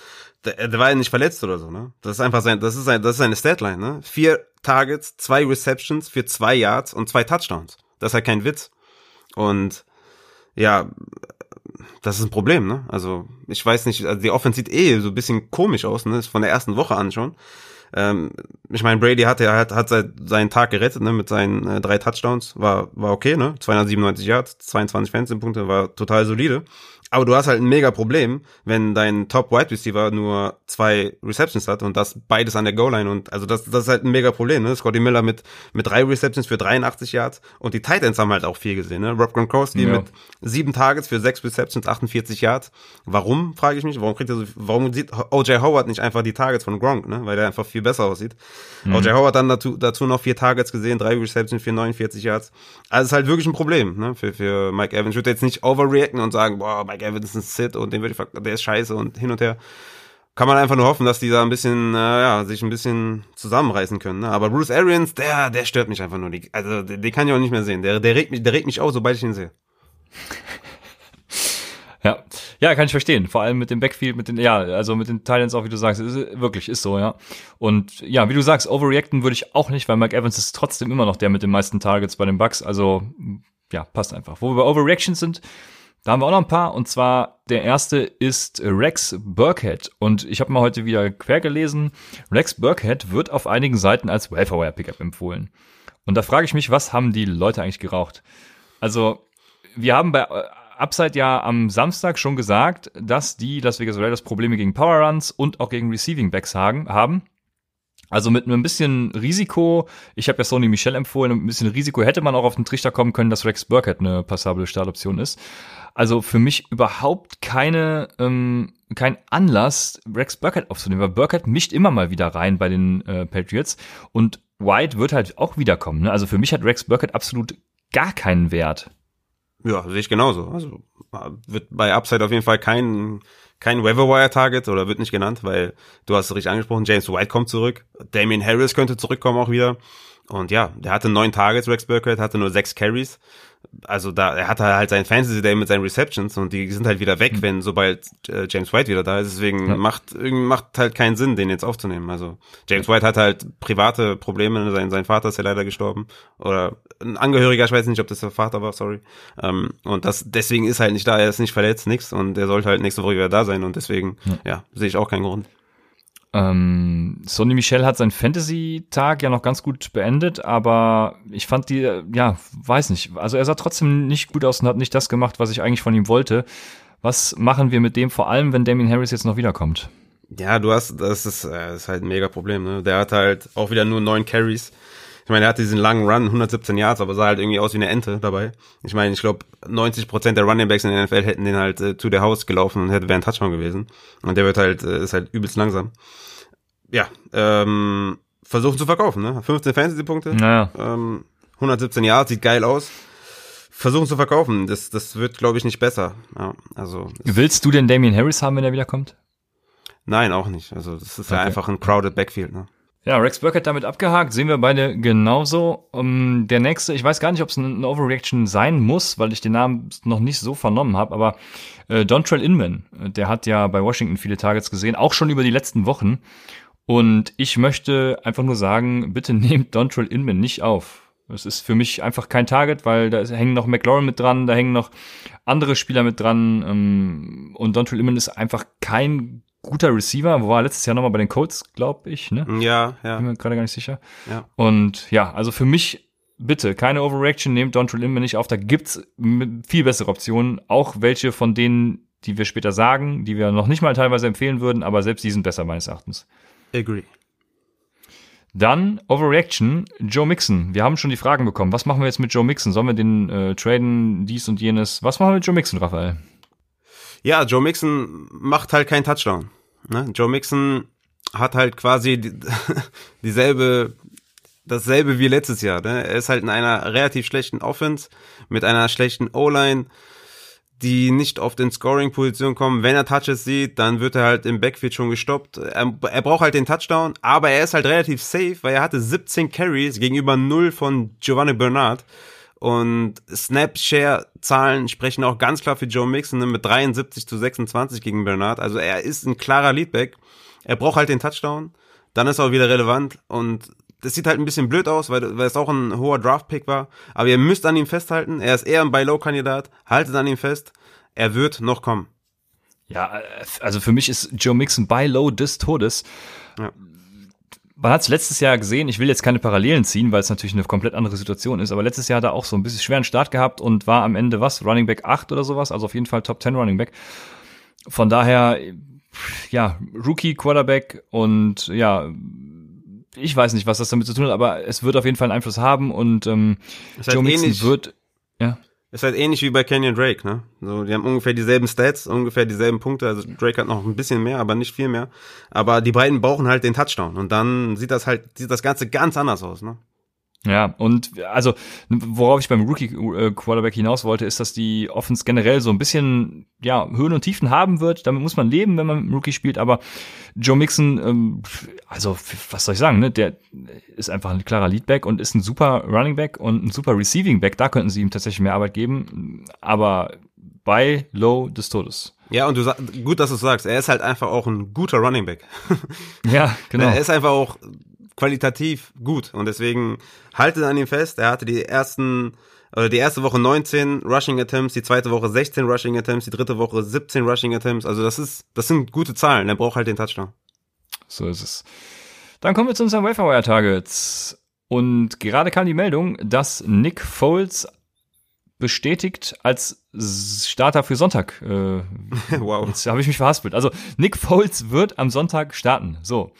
der, der war ja nicht verletzt oder so, ne? Das ist einfach sein, das ist sein, das ist seine Statline, ne? Vier Targets, zwei Receptions für zwei Yards und zwei Touchdowns. Das ist halt kein Witz. Und ja, das ist ein Problem, ne? Also ich weiß nicht, also die Offense sieht eh so ein bisschen komisch aus, ne? Ist von der ersten Woche an schon. Ähm, ich meine, Brady hat ja hat, hat seinen Tag gerettet, ne, mit seinen äh, drei Touchdowns, war war okay, ne, 297 Yards, 22 Fantasy-Punkte, war total solide. Aber du hast halt ein mega Problem, wenn dein Top Wide Receiver nur zwei Receptions hat und das beides an der Goal Line und also das das ist halt ein mega Problem, ne? Scotty Miller mit mit drei Receptions für 83 Yards und die Titans haben halt auch viel gesehen, ne? Rob Gronkowski ja. mit sieben Targets für sechs Receptions, 48 Yards. Warum, frage ich mich, warum kriegt er so warum sieht OJ Howard nicht einfach die Targets von Gronk, ne? Weil der einfach viel besser aussieht. Mhm. OJ Howard dann dazu dazu noch vier Targets gesehen, drei Receptions für 49 Yards. Also ist halt wirklich ein Problem, ne? Für für Mike Evans. Ich würde jetzt nicht overreacten und sagen, boah, Mike Evans ist ein Sit und den würde ich, der ist scheiße und hin und her. Kann man einfach nur hoffen, dass die da ein bisschen, äh, ja, sich ein bisschen zusammenreißen können. Ne? Aber Bruce Arians, der, der stört mich einfach nur. Die, also, den, den kann ich auch nicht mehr sehen. Der, der regt mich, der regt mich auf, sobald ich ihn sehe.
Ja, ja, kann ich verstehen. Vor allem mit dem Backfield, mit den, ja, also mit den Titans auch, wie du sagst, ist, wirklich ist so, ja. Und ja, wie du sagst, overreacten würde ich auch nicht, weil Mike Evans ist trotzdem immer noch der mit den meisten Targets bei den Bucks. Also ja, passt einfach. Wo wir bei Overreactions sind, da haben wir auch noch ein paar. Und zwar der erste ist Rex Burkhead. Und ich habe mal heute wieder quer gelesen. Rex Burkhead wird auf einigen Seiten als Welfare Pickup empfohlen. Und da frage ich mich, was haben die Leute eigentlich geraucht? Also, wir haben bei äh, Upside ja am Samstag schon gesagt, dass die Las Vegas Raiders Probleme gegen Power Runs und auch gegen Receiving Backs haben. Also mit ein bisschen Risiko, ich habe ja Sony Michel empfohlen, mit ein bisschen Risiko hätte man auch auf den Trichter kommen können, dass Rex Burkhead eine passable Startoption ist. Also für mich überhaupt keine, ähm, kein Anlass, Rex Burkhead aufzunehmen, weil Burkhead mischt immer mal wieder rein bei den äh, Patriots und White wird halt auch wiederkommen. Ne? Also für mich hat Rex Burkhead absolut gar keinen Wert.
Ja, sehe ich genauso. Also wird bei Upside auf jeden Fall kein kein Weatherwire Target oder wird nicht genannt, weil du hast es richtig angesprochen, James White kommt zurück, Damien Harris könnte zurückkommen auch wieder. Und ja, der hatte neun Targets, Rex Burkhead hatte nur sechs Carries also da, er hatte halt sein Fantasy Day mit seinen Receptions und die sind halt wieder weg, mhm. wenn sobald äh, James White wieder da ist. Deswegen ja. macht irgendwie macht halt keinen Sinn, den jetzt aufzunehmen. Also James White hat halt private Probleme. Sein, sein Vater ist ja leider gestorben oder ein Angehöriger, ich weiß nicht, ob das der Vater war, sorry. Ähm, und das deswegen ist halt nicht da. Er ist nicht verletzt, nichts und er sollte halt nächste Woche wieder da sein und deswegen ja, ja sehe ich auch keinen Grund.
Ähm, Sonny Michel hat seinen Fantasy-Tag ja noch ganz gut beendet, aber ich fand die, ja, weiß nicht. Also er sah trotzdem nicht gut aus und hat nicht das gemacht, was ich eigentlich von ihm wollte. Was machen wir mit dem, vor allem wenn Damien Harris jetzt noch wiederkommt?
Ja, du hast, das ist, äh, das ist halt ein mega Problem, ne? Der hat halt auch wieder nur neun Carries. Ich meine, er hatte diesen langen Run, 117 Yards, aber sah halt irgendwie aus wie eine Ente dabei. Ich meine, ich glaube, 90% der Running Backs in der NFL hätten den halt äh, zu der Haus gelaufen und hätte wäre ein Touchdown gewesen. Und der wird halt, äh, ist halt übelst langsam ja, ähm, versuchen zu verkaufen, ne? 15 Fantasy-Punkte, naja. ähm, 117 Jahre, sieht geil aus. Versuchen zu verkaufen, das, das wird, glaube ich, nicht besser. Ja, also
Willst du denn Damien Harris haben, wenn er wiederkommt?
Nein, auch nicht. Also das ist okay. ja einfach ein crowded Backfield. Ne?
Ja, Rex Burkett damit abgehakt, sehen wir beide genauso. Um, der nächste, ich weiß gar nicht, ob es eine Overreaction sein muss, weil ich den Namen noch nicht so vernommen habe, aber äh, Dontrell Inman, der hat ja bei Washington viele Targets gesehen, auch schon über die letzten Wochen. Und ich möchte einfach nur sagen, bitte nehmt Dontrell Inman nicht auf. Das ist für mich einfach kein Target, weil da hängen noch McLaurin mit dran, da hängen noch andere Spieler mit dran. Ähm, und Dontrell Inman ist einfach kein guter Receiver. Wo war letztes Jahr nochmal bei den Colts, glaube ich, ne?
Ja, ja.
Bin mir gerade gar nicht sicher. Ja. Und ja, also für mich bitte keine Overreaction, nehmt Dontrell Inman nicht auf. Da gibt's viel bessere Optionen, auch welche von denen, die wir später sagen, die wir noch nicht mal teilweise empfehlen würden, aber selbst die sind besser meines Erachtens.
Agree.
Dann Overreaction, Joe Mixon. Wir haben schon die Fragen bekommen. Was machen wir jetzt mit Joe Mixon? Sollen wir den äh, traden, dies und jenes? Was machen wir mit Joe Mixon, Raphael?
Ja, Joe Mixon macht halt keinen Touchdown. Ne? Joe Mixon hat halt quasi die, dieselbe, dasselbe wie letztes Jahr. Ne? Er ist halt in einer relativ schlechten Offense mit einer schlechten O-Line die nicht oft in Scoring-Position kommen. Wenn er Touches sieht, dann wird er halt im Backfield schon gestoppt. Er, er, braucht halt den Touchdown, aber er ist halt relativ safe, weil er hatte 17 Carries gegenüber 0 von Giovanni Bernard. Und Snapshare-Zahlen sprechen auch ganz klar für Joe Mixon ne, mit 73 zu 26 gegen Bernard. Also er ist ein klarer Leadback. Er braucht halt den Touchdown. Dann ist er auch wieder relevant. Und das sieht halt ein bisschen blöd aus, weil, weil es auch ein hoher Draft-Pick war. Aber ihr müsst an ihm festhalten. Er ist eher ein Buy-Low-Kandidat. Haltet an ihm fest. Er wird noch kommen.
Ja, also für mich ist Joe Mixon Buy Low des Todes. Ja. Man hat es letztes Jahr gesehen, ich will jetzt keine Parallelen ziehen, weil es natürlich eine komplett andere Situation ist, aber letztes Jahr hat er auch so ein bisschen schweren Start gehabt und war am Ende was, Running Back 8 oder sowas, also auf jeden Fall Top 10 Running Back. Von daher, ja, Rookie Quarterback und ja, ich weiß nicht, was das damit zu tun hat, aber es wird auf jeden Fall einen Einfluss haben und ähm, Joe Mixon wird, ja.
Ist halt ähnlich wie bei Kenyon Drake, ne? So, die haben ungefähr dieselben Stats, ungefähr dieselben Punkte. Also Drake hat noch ein bisschen mehr, aber nicht viel mehr. Aber die beiden brauchen halt den Touchdown. Und dann sieht das halt, sieht das Ganze ganz anders aus, ne?
Ja, und also, worauf ich beim Rookie-Quarterback hinaus wollte, ist, dass die Offense generell so ein bisschen, ja, Höhen und Tiefen haben wird. Damit muss man leben, wenn man mit Rookie spielt. Aber Joe Mixon, ähm, also, was soll ich sagen, ne? Der ist einfach ein klarer Leadback und ist ein super Running Back und ein super Receiving Back. Da könnten sie ihm tatsächlich mehr Arbeit geben. Aber bei Low des Todes.
Ja, und du sagst, gut, dass du sagst, er ist halt einfach auch ein guter Running Back.
ja, genau.
Er ist einfach auch qualitativ gut und deswegen haltet an ihm fest. Er hatte die ersten oder die erste Woche 19 Rushing Attempts, die zweite Woche 16 Rushing Attempts, die dritte Woche 17 Rushing Attempts. Also das ist, das sind gute Zahlen. Er braucht halt den Touchdown.
So ist es. Dann kommen wir zu unseren Waferwire Targets. Und gerade kam die Meldung, dass Nick Foles bestätigt als Starter für Sonntag. Äh, wow. Jetzt habe ich mich verhaspelt. Also Nick Foles wird am Sonntag starten. So.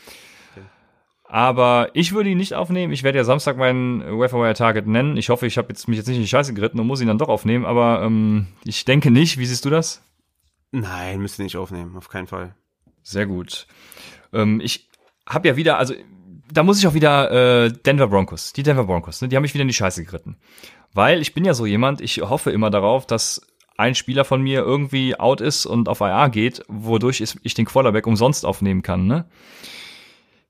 Aber ich würde ihn nicht aufnehmen. Ich werde ja Samstag meinen Waferwire Target nennen. Ich hoffe, ich habe jetzt mich jetzt nicht in die Scheiße geritten und muss ihn dann doch aufnehmen. Aber ähm, ich denke nicht. Wie siehst du das?
Nein, müsst ihr nicht aufnehmen. Auf keinen Fall.
Sehr gut. Ähm, ich habe ja wieder, also da muss ich auch wieder äh, Denver Broncos, die Denver Broncos, ne, die haben mich wieder in die Scheiße geritten. Weil ich bin ja so jemand, ich hoffe immer darauf, dass ein Spieler von mir irgendwie out ist und auf IA geht, wodurch ich den Quarterback umsonst aufnehmen kann. Ne?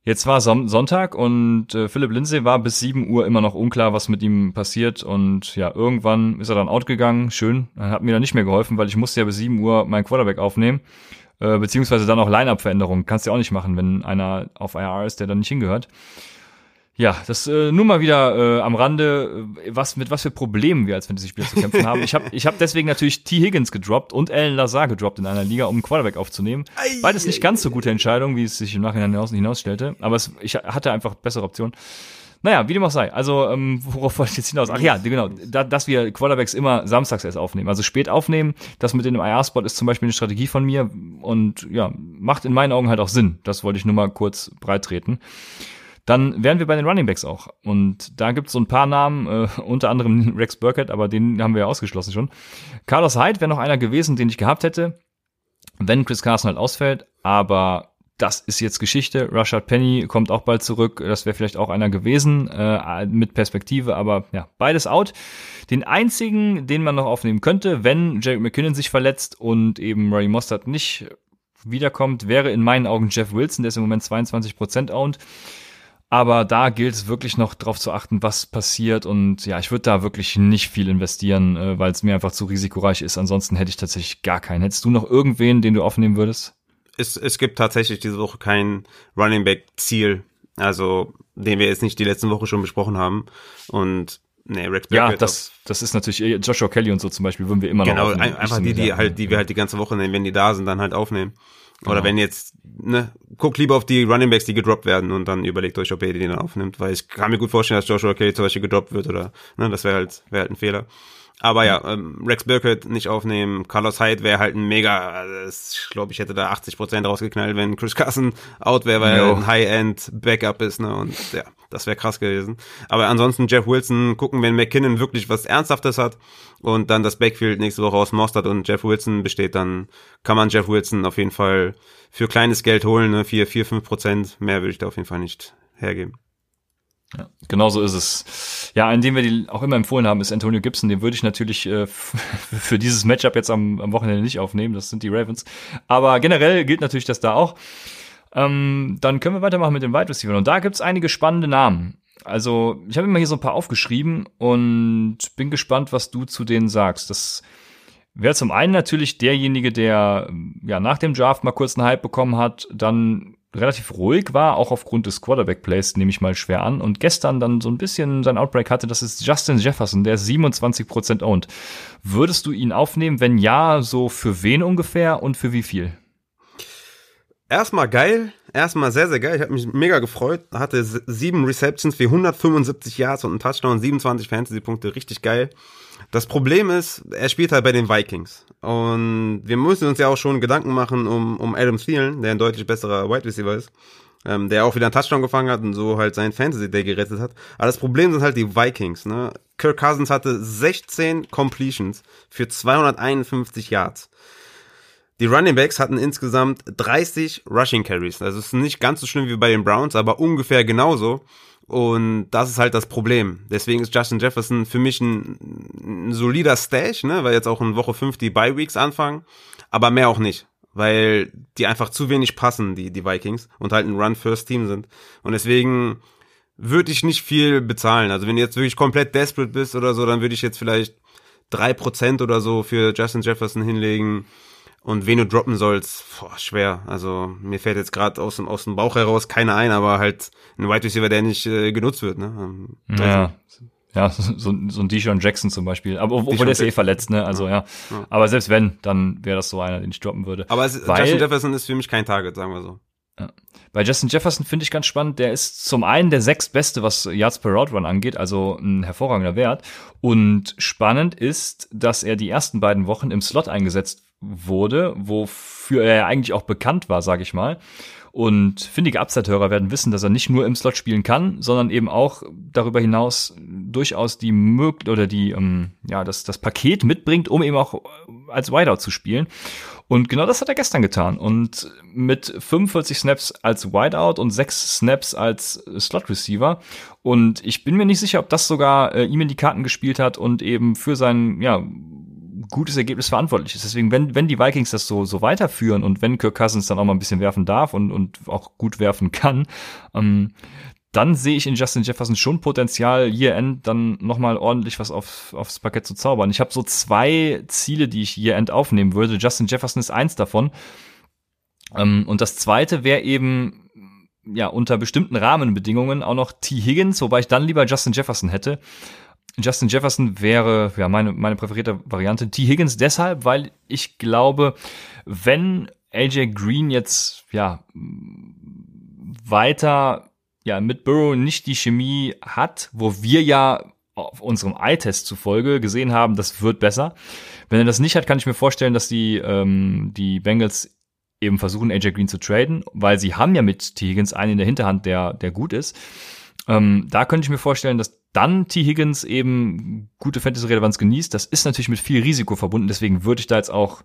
Jetzt war Sonntag und äh, Philipp Lindsay war bis 7 Uhr immer noch unklar, was mit ihm passiert. Und ja, irgendwann ist er dann out gegangen. Schön. Hat mir dann nicht mehr geholfen, weil ich musste ja bis 7 Uhr meinen Quarterback aufnehmen. Äh, beziehungsweise dann auch Line-Up-Veränderungen. Kannst du ja auch nicht machen, wenn einer auf IR ist, der dann nicht hingehört. Ja, das äh, nur mal wieder äh, am Rande, äh, was mit was für Problemen wir als Fantasy-Spieler zu kämpfen haben. Ich habe ich hab deswegen natürlich T. Higgins gedroppt und Alan Lazar gedroppt in einer Liga, um einen Quarterback aufzunehmen. Beides nicht ganz so gute Entscheidungen, wie es sich im Nachhinein hinaus, hinausstellte, aber es, ich hatte einfach bessere Optionen. Naja, wie dem auch sei. Also, ähm, worauf wollte ich jetzt hinaus? Ach ja, genau, da, dass wir Quarterbacks immer samstags erst aufnehmen. Also spät aufnehmen, das mit dem IR-Spot ist zum Beispiel eine Strategie von mir und ja, macht in meinen Augen halt auch Sinn. Das wollte ich nur mal kurz breit treten. Dann wären wir bei den Running Backs auch. Und da gibt es so ein paar Namen, äh, unter anderem Rex Burkett, aber den haben wir ja ausgeschlossen schon. Carlos Hyde wäre noch einer gewesen, den ich gehabt hätte, wenn Chris Carson halt ausfällt. Aber das ist jetzt Geschichte. Rashad Penny kommt auch bald zurück. Das wäre vielleicht auch einer gewesen äh, mit Perspektive, aber ja, beides out. Den einzigen, den man noch aufnehmen könnte, wenn Jerry McKinnon sich verletzt und eben Ray Mostert nicht wiederkommt, wäre in meinen Augen Jeff Wilson, der ist im Moment 22% owned. Aber da gilt es wirklich noch darauf zu achten, was passiert. Und ja, ich würde da wirklich nicht viel investieren, äh, weil es mir einfach zu risikoreich ist. Ansonsten hätte ich tatsächlich gar keinen. Hättest du noch irgendwen, den du aufnehmen würdest?
Es, es gibt tatsächlich diese Woche kein Running Back Ziel. Also, den wir jetzt nicht die letzten Woche schon besprochen haben. Und Nee, Rex
Ja, das, das ist natürlich äh, Joshua Kelly und so zum Beispiel würden wir immer
genau,
noch
Genau, einfach die, die halt, die wir halt die ganze Woche nehmen, wenn die da sind, dann halt aufnehmen. Genau. Oder wenn jetzt, ne, guckt lieber auf die Running Backs, die gedroppt werden und dann überlegt euch, ob ihr die dann aufnimmt, weil ich kann mir gut vorstellen, dass Joshua Kelly zum Beispiel gedroppt wird oder, ne, das wäre halt, wäre halt ein Fehler. Aber ja, ähm, Rex Burkett nicht aufnehmen, Carlos Hyde wäre halt ein mega, also ich glaube, ich hätte da 80% rausgeknallt, wenn Chris Carson out wäre, weil er ein High-End-Backup ist, ne, und ja, das wäre krass gewesen. Aber ansonsten Jeff Wilson gucken, wenn McKinnon wirklich was Ernsthaftes hat und dann das Backfield nächste Woche aus Mostert und Jeff Wilson besteht, dann kann man Jeff Wilson auf jeden Fall für kleines Geld holen, ne, 4, 4, 5 Prozent, mehr würde ich da auf jeden Fall nicht hergeben.
Ja, genau so ist es. Ja, einen, den wir die auch immer empfohlen haben, ist Antonio Gibson. Den würde ich natürlich äh, für dieses Matchup jetzt am, am Wochenende nicht aufnehmen. Das sind die Ravens. Aber generell gilt natürlich das da auch. Ähm, dann können wir weitermachen mit den Wide Receivers. Und da gibt's einige spannende Namen. Also, ich habe immer hier so ein paar aufgeschrieben und bin gespannt, was du zu denen sagst. Das wäre zum einen natürlich derjenige, der ja nach dem Draft mal kurz einen Hype bekommen hat, dann relativ ruhig war, auch aufgrund des Quarterback-Plays, nehme ich mal schwer an. Und gestern dann so ein bisschen sein Outbreak hatte, das ist Justin Jefferson, der 27% owned. Würdest du ihn aufnehmen? Wenn ja, so für wen ungefähr und für wie viel?
erstmal geil, erstmal sehr, sehr geil. Ich habe mich mega gefreut. Hatte sieben Receptions für 175 Yards und einen Touchdown, 27 Fantasy-Punkte, richtig geil. Das Problem ist, er spielt halt bei den Vikings. Und wir müssen uns ja auch schon Gedanken machen um, um Adam Thielen, der ein deutlich besserer Wide Receiver ist. Ähm, der auch wieder einen Touchdown gefangen hat und so halt seinen Fantasy Day gerettet hat. Aber das Problem sind halt die Vikings, ne? Kirk Cousins hatte 16 Completions für 251 Yards. Die Running Backs hatten insgesamt 30 Rushing Carries. Also es ist nicht ganz so schlimm wie bei den Browns, aber ungefähr genauso. Und das ist halt das Problem. Deswegen ist Justin Jefferson für mich ein, ein solider Stash, ne, weil jetzt auch in Woche 5 die Bye Weeks anfangen, aber mehr auch nicht, weil die einfach zu wenig passen, die, die Vikings, und halt ein Run-First-Team sind. Und deswegen würde ich nicht viel bezahlen. Also wenn du jetzt wirklich komplett desperate bist oder so, dann würde ich jetzt vielleicht drei Prozent oder so für Justin Jefferson hinlegen und wen du droppen sollst, boah, schwer. Also mir fällt jetzt gerade aus dem, aus dem Bauch heraus keiner ein, aber halt ein Wide Receiver, der nicht äh, genutzt wird. Ne? Ähm,
also, ja, ja, so, so ein Deshaun Jackson zum Beispiel. Aber obwohl der ist eh verletzt, ne? Also ja. ja. Aber selbst wenn, dann wäre das so einer, den ich droppen würde.
Aber es, Weil, Justin Jefferson ist für mich kein Target, sagen wir so.
Ja. Bei Justin Jefferson finde ich ganz spannend, der ist zum einen der sechstbeste, was Yards per Route Run angeht, also ein hervorragender Wert. Und spannend ist, dass er die ersten beiden Wochen im Slot eingesetzt wurde, wofür er eigentlich auch bekannt war, sage ich mal. Und findige Upside-Hörer werden wissen, dass er nicht nur im Slot spielen kann, sondern eben auch darüber hinaus durchaus die Möglichkeit oder die, ähm, ja, das, das Paket mitbringt, um eben auch als Wideout zu spielen. Und genau das hat er gestern getan. Und mit 45 Snaps als Wideout und 6 Snaps als Slot Receiver. Und ich bin mir nicht sicher, ob das sogar äh, ihm in die Karten gespielt hat und eben für sein, ja, gutes Ergebnis verantwortlich ist. Deswegen, wenn, wenn die Vikings das so, so weiterführen und wenn Kirk Cousins dann auch mal ein bisschen werfen darf und, und auch gut werfen kann, ähm, dann sehe ich in Justin Jefferson schon Potenzial, Year-End dann nochmal ordentlich was auf, aufs Parkett zu zaubern. Ich habe so zwei Ziele, die ich Year-End aufnehmen würde. Justin Jefferson ist eins davon. Ähm, und das zweite wäre eben ja unter bestimmten Rahmenbedingungen auch noch T. Higgins, wobei ich dann lieber Justin Jefferson hätte. Justin Jefferson wäre ja meine, meine präferierte Variante. T. Higgins deshalb, weil ich glaube, wenn AJ Green jetzt ja weiter ja mit Burrow nicht die Chemie hat, wo wir ja auf unserem Eye-Test zufolge gesehen haben, das wird besser. Wenn er das nicht hat, kann ich mir vorstellen, dass die ähm, die Bengals eben versuchen, AJ Green zu traden, weil sie haben ja mit T. Higgins einen in der Hinterhand, der der gut ist. Ähm, da könnte ich mir vorstellen, dass dann T. Higgins eben gute Fantasy-Relevanz genießt. Das ist natürlich mit viel Risiko verbunden, deswegen würde ich da jetzt auch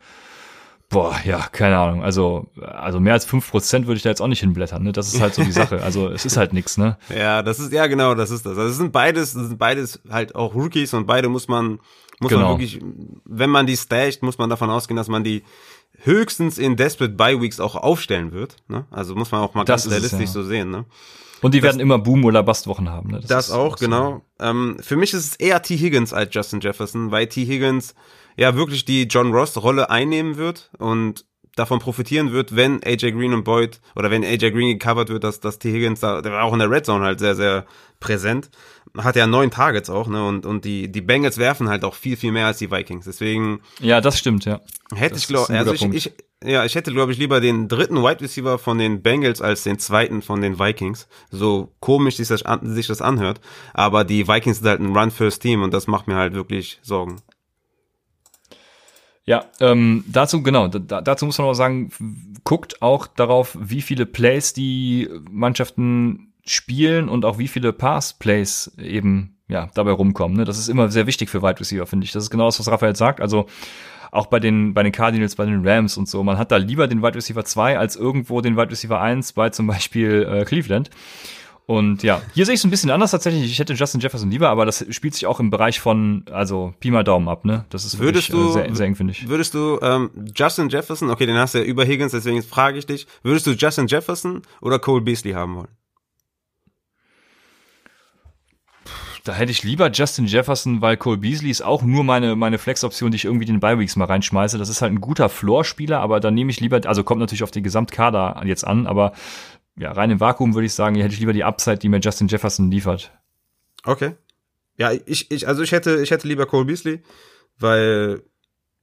Boah, ja, keine Ahnung. Also, also mehr als fünf Prozent würde ich da jetzt auch nicht hinblättern, ne? Das ist halt so die Sache. Also es ist halt nix, ne?
Ja, das ist, ja genau, das ist das. Also es sind beides, es sind beides halt auch Rookies und beide muss man, muss genau. man wirklich, wenn man die stasht, muss man davon ausgehen, dass man die höchstens in Desperate Bye Weeks auch aufstellen wird. Ne? Also muss man auch mal das ganz realistisch ja. so sehen. Ne?
Und die das, werden immer Boom- oder Bastwochen haben. Ne?
Das, das auch, so. genau. Ähm, für mich ist es eher T. Higgins als Justin Jefferson, weil T. Higgins ja wirklich die John Ross-Rolle einnehmen wird und davon profitieren wird, wenn AJ Green und Boyd oder wenn AJ Green gecovert wird, dass, dass T. Higgins da, der war auch in der Red Zone halt sehr, sehr präsent. Hat ja neun Targets auch, ne? Und, und die, die Bengals werfen halt auch viel, viel mehr als die Vikings. Deswegen.
Ja, das stimmt, ja.
Hätte das ich glaube, also ich, ich, ja, ich hätte, glaube ich, lieber den dritten Wide Receiver von den Bengals als den zweiten von den Vikings. So komisch sich das, sich das anhört. Aber die Vikings sind halt ein Run-First-Team und das macht mir halt wirklich Sorgen.
Ja, ähm, dazu, genau, da, dazu muss man auch sagen, guckt auch darauf, wie viele Plays die Mannschaften spielen und auch wie viele Pass-Plays eben ja, dabei rumkommen. Ne? Das ist immer sehr wichtig für Wide Receiver, finde ich. Das ist genau das, was Raphael sagt. Also auch bei den, bei den Cardinals, bei den Rams und so. Man hat da lieber den Wide Receiver 2 als irgendwo den Wide Receiver 1 bei zum Beispiel äh, Cleveland. Und ja, hier sehe ich es ein bisschen anders tatsächlich. Ich hätte Justin Jefferson lieber, aber das spielt sich auch im Bereich von, also Pi mal Daumen ab, ne? Das ist
wirklich, du, äh, sehr, sehr eng, finde ich. Würdest du ähm, Justin Jefferson, okay, den hast du ja über Higgins, deswegen frage ich dich, würdest du Justin Jefferson oder Cole Beasley haben wollen?
Da hätte ich lieber Justin Jefferson, weil Cole Beasley ist auch nur meine, meine Flex-Option, die ich irgendwie den Bi-Weeks mal reinschmeiße. Das ist halt ein guter Floor-Spieler, aber da nehme ich lieber, also kommt natürlich auf die Gesamtkader jetzt an, aber ja, rein im Vakuum würde ich sagen, hätte ich lieber die Upside, die mir Justin Jefferson liefert.
Okay. Ja, ich, ich, also ich hätte, ich hätte lieber Cole Beasley, weil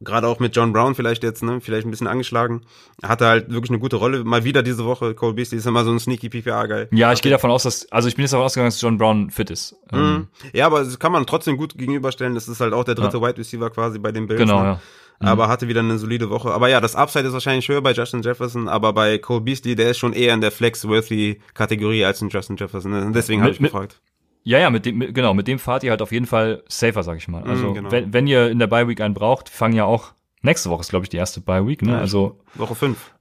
gerade auch mit John Brown vielleicht jetzt, ne, vielleicht ein bisschen angeschlagen. Hatte halt wirklich eine gute Rolle. Mal wieder diese Woche. Cole Beasley ist immer so ein sneaky PPA-Guy.
Ja, ich gehe davon aus, dass, also ich bin jetzt davon ausgegangen, dass John Brown fit ist. Ähm,
Mhm. Ja, aber das kann man trotzdem gut gegenüberstellen. Das ist halt auch der dritte
Ja.
Wide Receiver quasi bei den Bills.
Genau,
ne?
ja.
Aber hatte wieder eine solide Woche. Aber ja, das Upside ist wahrscheinlich höher bei Justin Jefferson, aber bei Cole Beasley, der ist schon eher in der Flex-Worthy-Kategorie als ein Justin Jefferson. ne? Deswegen habe ich
mit-
gefragt.
Ja, ja, mit dem, mit, genau, mit dem fahrt ihr halt auf jeden Fall safer, sag ich mal. Also,
Mhm, genau.
wenn, wenn ihr in der Bye Week einen braucht, fangen ja auch, nächste Woche ist, glaube ich, die erste Bye Week, ne?
Ja,
Also,
Woche fünf.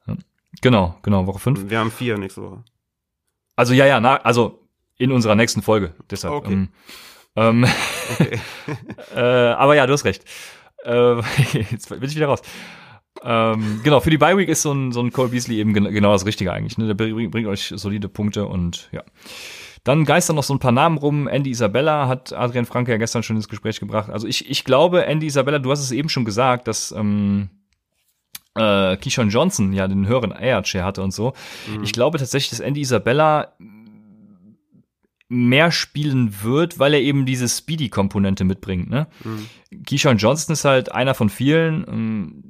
genau, genau, Woche 5.
Wir haben vier nächste Woche.
Also, ja, ja, na, also, in unserer nächsten Folge, deshalb.
Okay.
Ähm, ähm,
Okay.
äh, aber ja, du hast recht. Äh, jetzt bin ich wieder raus. Ähm, genau, für die Bye Week ist so ein, so ein Cole Beasley eben gen genau das Richtige eigentlich. Ne? Der bringt, bringt euch solide Punkte und ja. Dann geistern noch so ein paar Namen rum. Andy Isabella hat Adrian Franke ja gestern schon ins Gespräch gebracht. Also ich, ich glaube, Andy Isabella, du hast es eben schon gesagt, dass ähm, äh, Keyshawn Johnson ja den höheren Air-Share hatte und so.
Mhm.
Ich glaube tatsächlich, dass Andy Isabella mehr spielen wird, weil er eben diese Speedy-Komponente mitbringt. Ne?
Mhm.
Keyshawn Johnson ist halt einer von vielen, ähm,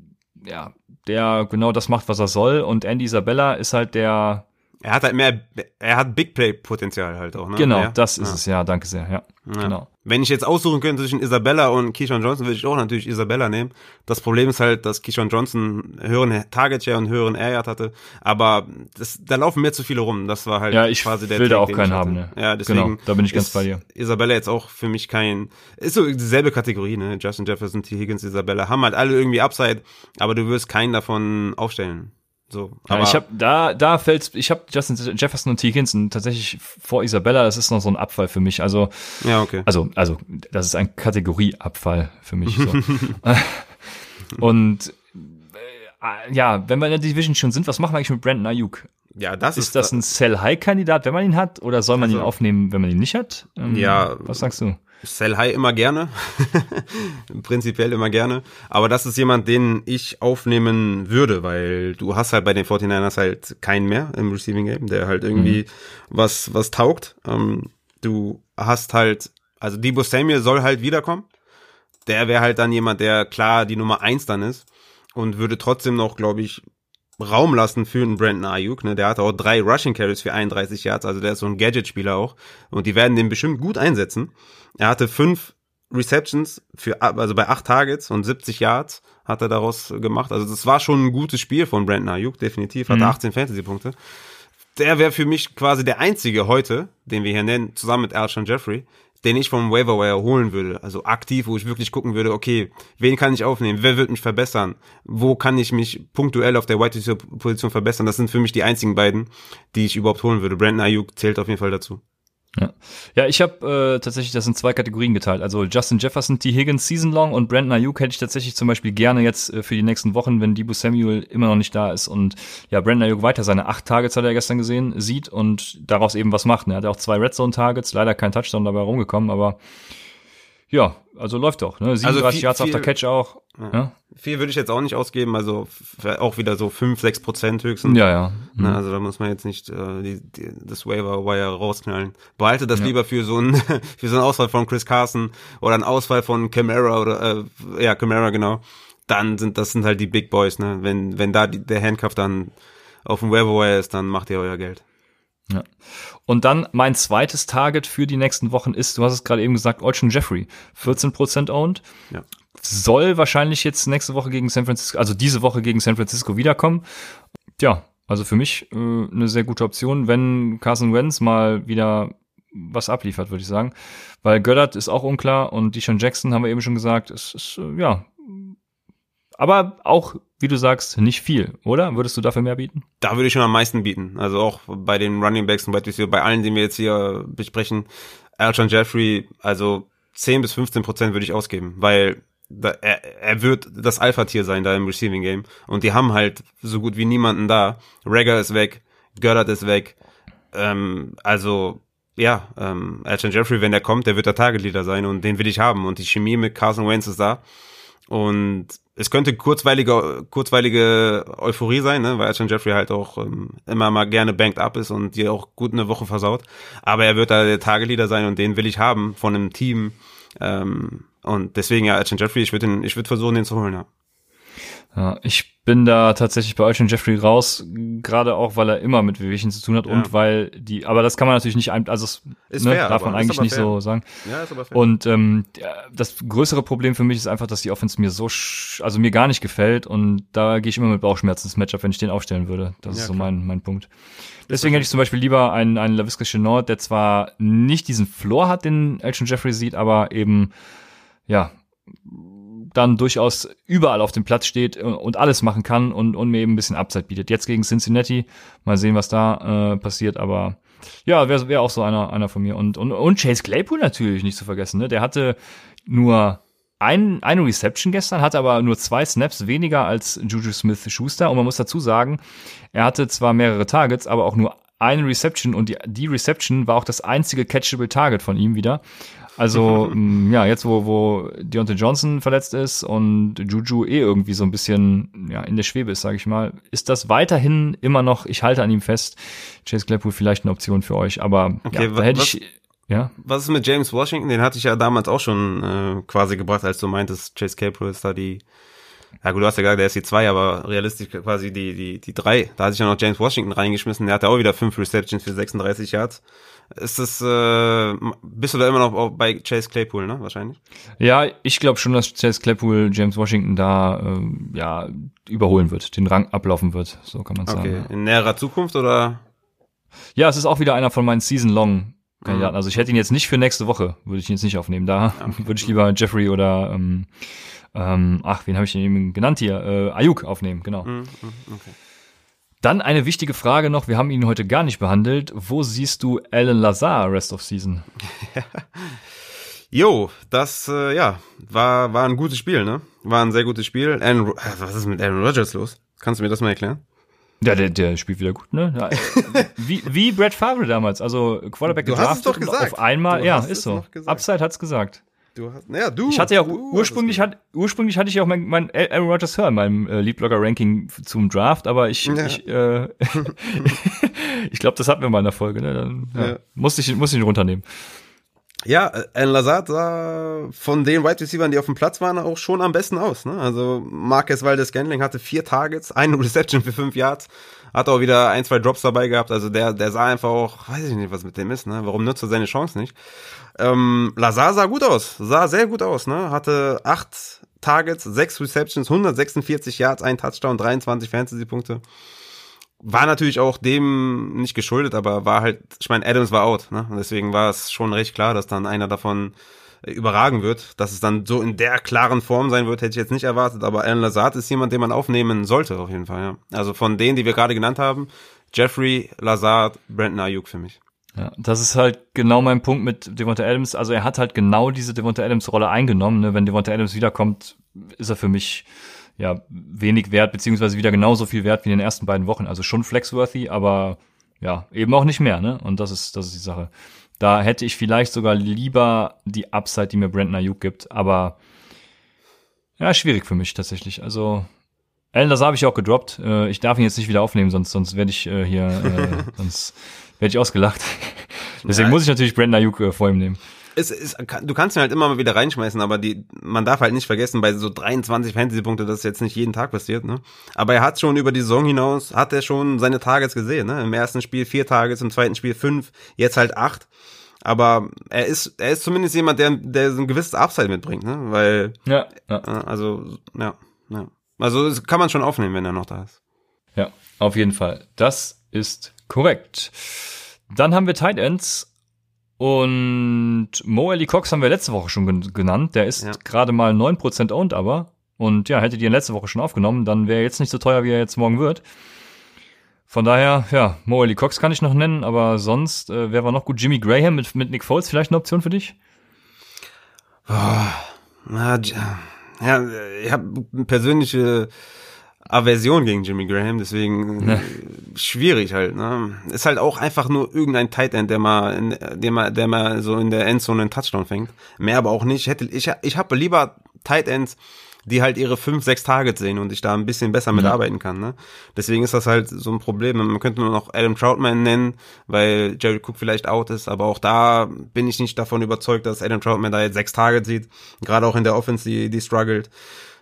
ja, der genau das macht, was er soll. Und Andy Isabella ist halt der,
Er hat halt mehr, er hat Big Play-Potenzial halt auch, ne?
genau,
Mehr.
das ist
Ja.
es, ja, danke sehr, ja,
Ja.
genau.
Wenn ich jetzt aussuchen könnte zwischen Isabella und Keyshawn Johnson, würde ich auch natürlich Isabella nehmen. Das Problem ist halt, dass Keyshawn Johnson höheren Target Share und höheren Air Yard hatte, aber das, da laufen mir zu viele rum. Das war halt
Ja, ich
quasi der
will da
Take,
auch keinen haben, ne?
Ja, deswegen.
Genau, da bin ich ganz bei dir.
Isabella jetzt auch für mich kein, ist so dieselbe Kategorie, ne? Justin Jefferson, T. Higgins, Isabella haben halt alle irgendwie Upside, aber du wirst keinen davon aufstellen. So,
Ja,
aber
ich habe da da fällt's ich habe Justin Jefferson und T. Hinson tatsächlich vor Isabella, das ist noch so ein Abfall für mich. Also
ja, okay.
also also das ist ein Kategorieabfall für mich so. und äh, ja, wenn wir in der Division schon sind, was machen wir eigentlich mit Brandon Ayuk?
Ja, das ist,
Ist das ein Sell-High-Kandidat, wenn man ihn hat, oder soll man ihn
Also-
aufnehmen, wenn man ihn nicht hat? Ähm,
Ja.
Was sagst du?
Sell High immer gerne. Prinzipiell immer gerne. Aber das ist jemand, den ich aufnehmen würde, weil du hast halt bei den 49ers halt keinen mehr im Receiving Game, der halt irgendwie was, was taugt. Ähm, du hast halt, also Debo Samuel soll halt wiederkommen. Der wäre halt dann jemand, der klar die Nummer eins dann ist und würde trotzdem noch, glaube ich, Raum lassen für einen Brandon Ayuk. Ne? Der hatte auch drei Rushing Carries für 31 Yards, also der ist so ein Gadget-Spieler auch. Und die werden den bestimmt gut einsetzen. Er hatte fünf Receptions für, also bei acht Targets und 70 Yards hat er daraus gemacht. Also das war schon ein gutes Spiel von Brandon Ayuk, definitiv. Hatte 18 Fantasy-Punkte. Der wäre für mich quasi der einzige heute, den wir hier nennen, zusammen mit Alshon Jeffrey, den ich vom Waiver Wire holen würde. Also aktiv, wo ich wirklich gucken würde, okay, wen kann ich aufnehmen? Wer wird mich verbessern? Wo kann ich mich punktuell auf der White Receiver Position verbessern? Das sind für mich die einzigen beiden, die ich überhaupt holen würde. Brandon Ayuk zählt auf jeden Fall dazu.
Ja, ja ich habe äh, tatsächlich das in zwei Kategorien geteilt. Also Justin Jefferson, T. Higgins Season Long und Brandon Ayuk hätte ich tatsächlich zum Beispiel gerne jetzt äh, für die nächsten Wochen, wenn Debo Samuel immer noch nicht da ist und ja, Brandon Ayuk weiter seine acht Targets hat er gestern gesehen, sieht und daraus eben was macht. Ne? Er hat auch zwei Red Zone Targets, leider kein Touchdown dabei rumgekommen, aber ja, also läuft doch. Ne? 37
Also viel-
Yards after
viel-
Catch auch. Ja,
Viel würde ich jetzt auch nicht ausgeben, also auch wieder so 5, 6 Prozent höchstens.
ja. ja. Mhm.
Ne, also da muss man jetzt nicht äh, die, die, das Waiver Wire rausknallen. Behalte das lieber für so einen für so einen Ausfall von Chris Carson oder einen Ausfall von Camara oder äh, ja Camara genau. Dann sind das sind halt die Big Boys. Ne, wenn wenn da die, der Handcuff dann auf dem Waiver Wire ist, dann macht ihr euer Geld.
Ja. Und dann mein zweites Target für die nächsten Wochen ist, du hast es gerade eben gesagt, Olsen Jeffrey. 14% owned.
Ja.
Soll wahrscheinlich jetzt nächste Woche gegen San Francisco, also diese Woche gegen San Francisco wiederkommen. Ja, also für mich äh, eine sehr gute Option, wenn Carson Wentz mal wieder was abliefert, würde ich sagen. Weil Goddard ist auch unklar und Deshaun Jackson haben wir eben schon gesagt, es ist, äh, ja. Aber auch, wie du sagst, nicht viel, oder? Würdest du dafür mehr bieten?
Da würde ich schon am meisten bieten. Also auch bei den Running Backs und bei allen, die wir jetzt hier besprechen, Alshon Jeffrey, also 10 bis 15 Prozent würde ich ausgeben, weil da, er, er wird das Alpha-Tier sein da im Receiving Game. Und die haben halt so gut wie niemanden da. Rager ist weg, Goddard ist weg. Ähm, also, ja, ähm, Alshon Jeffrey, wenn der kommt, der wird der Target-Leader sein und den will ich haben. Und die Chemie mit Carson Wentz ist da. Und es könnte kurzweilige, kurzweilige Euphorie sein, ne? weil Alshon Jeffrey halt auch ähm, immer mal gerne banked up ist und dir auch gut eine Woche versaut. Aber er wird da der Tageleader sein und den will ich haben von einem Team. Ähm, und deswegen ja, Alshon Jeffrey, ich würde ich würd versuchen, den zu holen, ja.
Ja, ich bin da tatsächlich bei Alshon Jeffrey raus, gerade auch, weil er immer mit Wehwehchen zu tun hat ja. und weil die, aber das kann man natürlich nicht, also es
ist ne, fair,
darf man eigentlich nicht so sagen. Ja, ist aber fair. Und ähm, das größere Problem für mich ist einfach, dass die Offense mir so, also mir gar nicht gefällt und da gehe ich immer mit Bauchschmerzen ins Matchup, wenn ich den aufstellen würde. Das ja, ist so mein, mein Punkt. Deswegen hätte ich zum Beispiel lieber einen, einen LaVisca Chenord, der zwar nicht diesen Floor hat, den Elton Jeffrey sieht, aber eben, ja, dann durchaus überall auf dem Platz steht und alles machen kann und, und mir eben ein bisschen Upside bietet. Jetzt gegen Cincinnati, mal sehen, was da äh, passiert, aber ja, wäre wär auch so einer, einer von mir. Und, und, und Chase Claypool natürlich nicht zu vergessen, ne? Der hatte nur ein, eine Reception gestern, hatte aber nur zwei Snaps weniger als Juju Smith Schuster. Und man muss dazu sagen, er hatte zwar mehrere Targets, aber auch nur eine Reception und die, die Reception war auch das einzige catchable Target von ihm wieder. Also, mm, ja, jetzt wo, wo Deontay Johnson verletzt ist und Juju eh irgendwie so ein bisschen ja, in der Schwebe ist, sage ich mal, ist das weiterhin immer noch, ich halte an ihm fest, Chase Claypool vielleicht eine Option für euch, aber okay, ja, da hätte
was,
ich. Ja.
Was ist mit James Washington? Den hatte ich ja damals auch schon äh, quasi gebracht, als du meintest, Chase Claypool ist da die ja gut, du hast ja gesagt, der ist die zwei, aber realistisch quasi die, die, die drei. Da hatte ich ja noch James Washington reingeschmissen, der hatte auch wieder fünf Receptions für 36 Yards. Ist das, äh, bist du da immer noch bei Chase Claypool, ne? Wahrscheinlich?
Ja, ich glaube schon, dass Chase Claypool James Washington da äh, ja überholen wird, den Rang ablaufen wird, so kann man sagen. Okay,
in näherer Zukunft oder?
Ja, es ist auch wieder einer von meinen Season-Long Kandidaten. Mhm. Also ich hätte ihn jetzt nicht für nächste Woche, würde ich ihn jetzt nicht aufnehmen. Da okay. würde ich lieber Jeffrey oder ähm, ähm, ach, wen habe ich denn eben genannt hier? Äh, Ayuk aufnehmen, genau. Mhm, mhm, okay. Dann eine wichtige Frage noch, wir haben ihn heute gar nicht behandelt. Wo siehst du Alan Lazar Rest of Season?
Jo, das äh, ja war war ein gutes Spiel, ne? War ein sehr gutes Spiel. Aaron, was ist mit Aaron Rodgers los? Kannst du mir das mal erklären?
Ja, der, der spielt wieder gut, ne? Ja, wie, wie Brad Favre damals, also Quarterback
du hast es doch gesagt.
auf einmal, du ja, ist so. Upside hat's gesagt.
Du hast, naja, du.
Ich hatte ja ursprünglich, hat, ursprünglich hatte ich ja auch mein, mein Aaron Rodgers Hör in meinem äh, Leadblogger-Ranking zum Draft, aber ich, ja. ich, äh, ich glaube, das hatten wir mal in der Folge, ne? Dann ja, ja. musste ich, musste ich ihn runternehmen.
Ja, Alan Lazard sah von den Wide Receivers, die auf dem Platz waren, auch schon am besten aus. Ne? Also Marquez Valdez Scantling hatte vier Targets, eine Reception für fünf Yards, hat auch wieder ein, zwei Drops dabei gehabt. Also der, der sah einfach auch, weiß ich nicht, was mit dem ist. Ne? Warum nutzt er seine Chance nicht? Ähm, Lazar sah gut aus, sah sehr gut aus. Ne? Hatte acht Targets, sechs Receptions, 146 Yards, ein Touchdown, 23 Fantasy-Punkte war natürlich auch dem nicht geschuldet, aber war halt, ich meine, Adams war out, ne? Und deswegen war es schon recht klar, dass dann einer davon äh, überragen wird. Dass es dann so in der klaren Form sein wird, hätte ich jetzt nicht erwartet. Aber Alan Lazard ist jemand, den man aufnehmen sollte, auf jeden Fall, ja. Also von denen, die wir gerade genannt haben, Jeffrey, Lazard, Brandon Ayuk für mich.
Ja, das ist halt genau mein Punkt mit Devonta Adams. Also er hat halt genau diese Devonta Adams Rolle eingenommen. Ne? Wenn Devonta Adams wiederkommt, ist er für mich ja wenig wert, beziehungsweise wieder genauso viel wert wie in den ersten beiden Wochen. Also schon flexworthy, aber ja, eben auch nicht mehr, ne? Und das ist, das ist die Sache. Da hätte ich vielleicht sogar lieber die Upside, die mir Brandon Ayuk gibt, aber ja, schwierig für mich tatsächlich. Also Alan, das habe ich auch gedroppt. Äh, ich darf ihn jetzt nicht wieder aufnehmen, sonst, sonst werde ich äh, hier, äh, sonst werde ich ausgelacht. Deswegen Nein. muss ich natürlich Brandon Ayuk vor ihm nehmen
es, es, du kannst ihn halt immer mal wieder reinschmeißen, aber die, man darf halt nicht vergessen, bei so 23 Fantasy-Punkte, das ist jetzt nicht jeden Tag passiert, ne? Aber er hat schon über die Saison hinaus, hat er schon seine Targets gesehen, ne? Im ersten Spiel vier Targets, im zweiten Spiel fünf, jetzt halt acht. Aber er ist, er ist zumindest jemand, der, der so ein gewisses Upside mitbringt, ne? Weil,
ja, ja.
also, ja, ja. Also, das kann man schon aufnehmen, wenn er noch da ist.
Ja, auf jeden Fall. Das ist korrekt. Dann haben wir Tight Ends und Mo Ali Cox haben wir letzte Woche schon genannt. Der ist ja. gerade mal 9% owned aber. Und ja, hättet ihr letzte Woche schon aufgenommen, dann wäre er jetzt nicht so teuer, wie er jetzt morgen wird. Von daher, ja, Mo Ali Cox kann ich noch nennen, aber sonst, äh, wer war noch gut? Jimmy Graham mit, mit Nick Foles vielleicht eine Option für dich?
Oh, na, ja, ich habe persönliche Aversion gegen Jimmy Graham, deswegen ne. schwierig halt. Ne? Ist halt auch einfach nur irgendein Tight End, der mal, der mal, der mal so in der Endzone einen Touchdown fängt. Mehr aber auch nicht. Ich hätte, ich, ich habe lieber Tight Ends, die halt ihre fünf, sechs Targets sehen und ich da ein bisschen besser mitarbeiten kann. Ne? Deswegen ist das halt so ein Problem. Man könnte nur noch Adam Troutman nennen, weil Jerry Cook vielleicht out ist, aber auch da bin ich nicht davon überzeugt, dass Adam Troutman da jetzt sechs Targets sieht. Gerade auch in der Offense, die, die struggelt.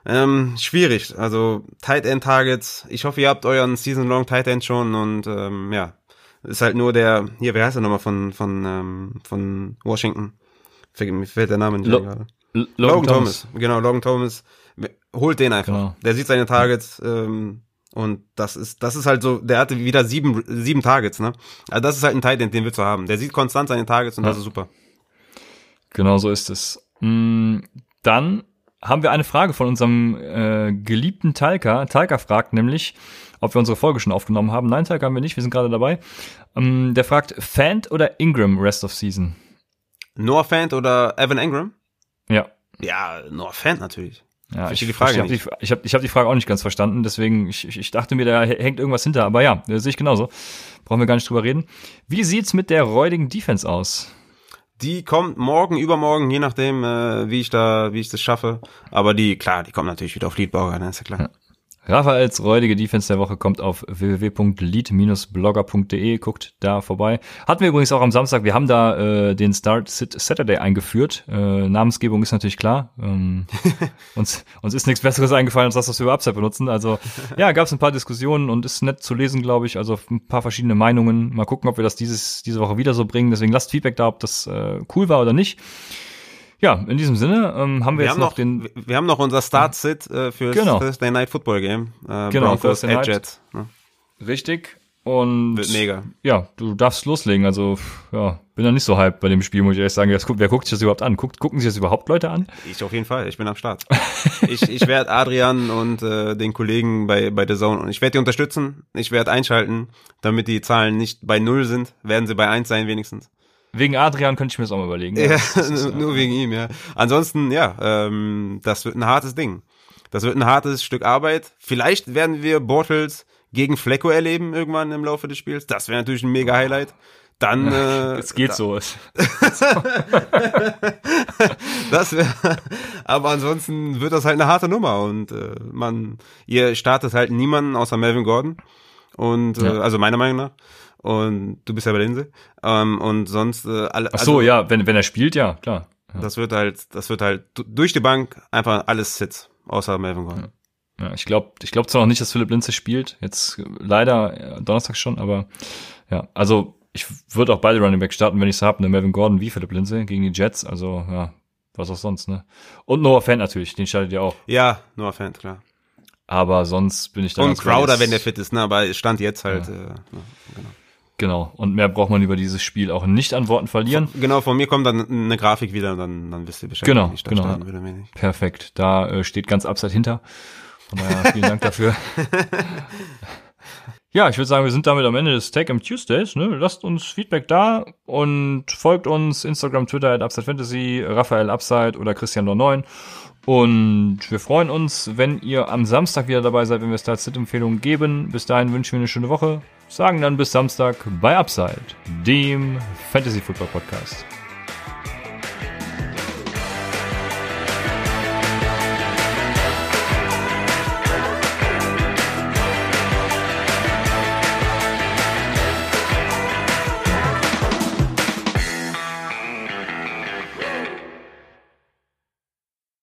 Ähm, schwierig. Also Tight End Targets. Ich hoffe, ihr habt euren Season Long Tight End schon und ähm, ja, ist halt nur der. Hier, wer heißt der nochmal von von ähm, von Washington? Mir fällt der Name nicht
Lo
gerade.
Logan,
Logan
Thomas.
Thomas. Genau, Logan Thomas. Holt den einfach.
Genau.
Der sieht seine Targets. Ähm, und das ist, das ist halt so, der hatte wieder sieben, sieben Targets, ne? Also das ist halt ein Tight End, den wir zu haben. Der sieht konstant seine Targets und
Ja.
das ist super.
Genau so ist es. Mm, Dann haben wir eine Frage von unserem äh, geliebten Talca. Talca fragt nämlich, ob wir unsere Folge schon aufgenommen haben. Nein, Talca haben wir nicht, wir sind gerade dabei. Ähm, der fragt, Fant oder Ingram Rest of Season?
Noah Fant oder Evan Engram?
Ja.
Ja, Noah Fant natürlich.
Ja, ich,
die Frage
ich habe die, ich hab, ich hab die Frage auch nicht ganz verstanden, deswegen, ich, ich dachte mir, da hängt irgendwas hinter, aber ja, das sehe ich genauso. Brauchen wir gar nicht drüber reden. Wie sieht's mit der räudigen Defense aus?
Die kommt morgen, übermorgen, je nachdem, äh, wie ich da, wie ich das schaffe. Aber die, klar, die kommt natürlich wieder auf Liedbauer, ne, ist ja klar.
Raphaels räudige Defense der Woche kommt auf www.lead-blogger.de. Guckt da vorbei. Hatten wir übrigens auch am Samstag. Wir haben da äh, den Start Sit Saturday eingeführt. Äh, Namensgebung ist natürlich klar. Ähm, uns, uns ist nichts Besseres eingefallen als das, was wir über Upside benutzen. Also ja, gab es ein paar Diskussionen und ist nett zu lesen, glaube ich. Also ein paar verschiedene Meinungen. Mal gucken, ob wir das dieses, diese Woche wieder so bringen. Deswegen lasst Feedback da, ob das äh, cool war oder nicht. Ja, in diesem Sinne ähm, haben wir,
Wir
jetzt
haben
noch,
noch,
den
wir- haben noch unser Start-Sit äh, für
Genau.
Thursday Night Football Game. Äh,
Genau,
Broncos
Thursday Night.
Jets. Ne?
richtig und
Wird mega.
ja, du darfst loslegen. Also, ja, bin da nicht so hyped bei dem Spiel, muss ich ehrlich sagen. Das, wer guckt sich das überhaupt an? Guckt, gucken sich das überhaupt Leute an?
Ich auf jeden Fall, ich bin am Start. ich ich werde Adrian und äh, den Kollegen bei, bei The Zone und ich werde die unterstützen. Ich werde einschalten, damit die Zahlen nicht bei Null sind, werden sie bei eins sein wenigstens.
Wegen Adrian könnte ich mir das auch mal überlegen.
Ja,
ist,
nur, wegen ihm, ja. Ansonsten, ja, ähm, das wird ein hartes Ding. Das wird ein hartes Stück Arbeit. Vielleicht werden wir Bortles gegen Flecko erleben irgendwann im Laufe des Spiels. Das wäre natürlich ein mega Highlight. Dann, äh,
Es geht
da-
so.
Das wär, aber ansonsten wird das halt eine harte Nummer und äh, man, ihr startet halt niemanden außer Melvin Gordon und äh,
Ja.
also meiner Meinung nach und du bist ja bei der Insel ähm, und sonst äh, alle.
Ach so,
also,
ja, wenn, wenn er spielt, ja, klar.
Das wird halt, das wird halt du- durch die Bank einfach alles Sits außer Melvin Gordon.
Ja, ich glaube ich glaub zwar noch nicht, dass Philipp Linze spielt. Jetzt äh, leider äh, Donnerstag schon, aber ja, also ich würde auch beide Running Back starten, wenn ich es habe. Ne? Melvin Gordon wie Philipp Linze gegen die Jets. Also ja, was auch sonst, ne? Und Noah Fan natürlich, den startet ihr auch.
Ja, Noah Fant, klar.
Aber sonst bin ich da
Und. Crowder, wenn der fit ist, ne? Aber es stand jetzt halt. Äh, ja, genau.
Genau. Und mehr braucht man über dieses Spiel auch nicht an Worten verlieren.
genau, von mir kommt dann eine Grafik wieder und dann, dann wisst ihr Bescheid.
Genau, genau. Perfekt. Da äh, steht ganz Upside hinter. Von daher vielen Dank dafür. Ja, ich würde sagen, wir sind damit am Ende des Take Em Tuesdays. Ne? Lasst uns Feedback da und folgt uns Instagram, Twitter at Upside Fantasy, Raphael Upside oder Christian 9 Und wir freuen uns, wenn ihr am Samstag wieder dabei seid, wenn wir Start-Sit-Empfehlungen geben. Bis dahin wünschen wir eine schöne Woche. Sagen dann bis Samstag bei Upside, dem Fantasy Football Podcast.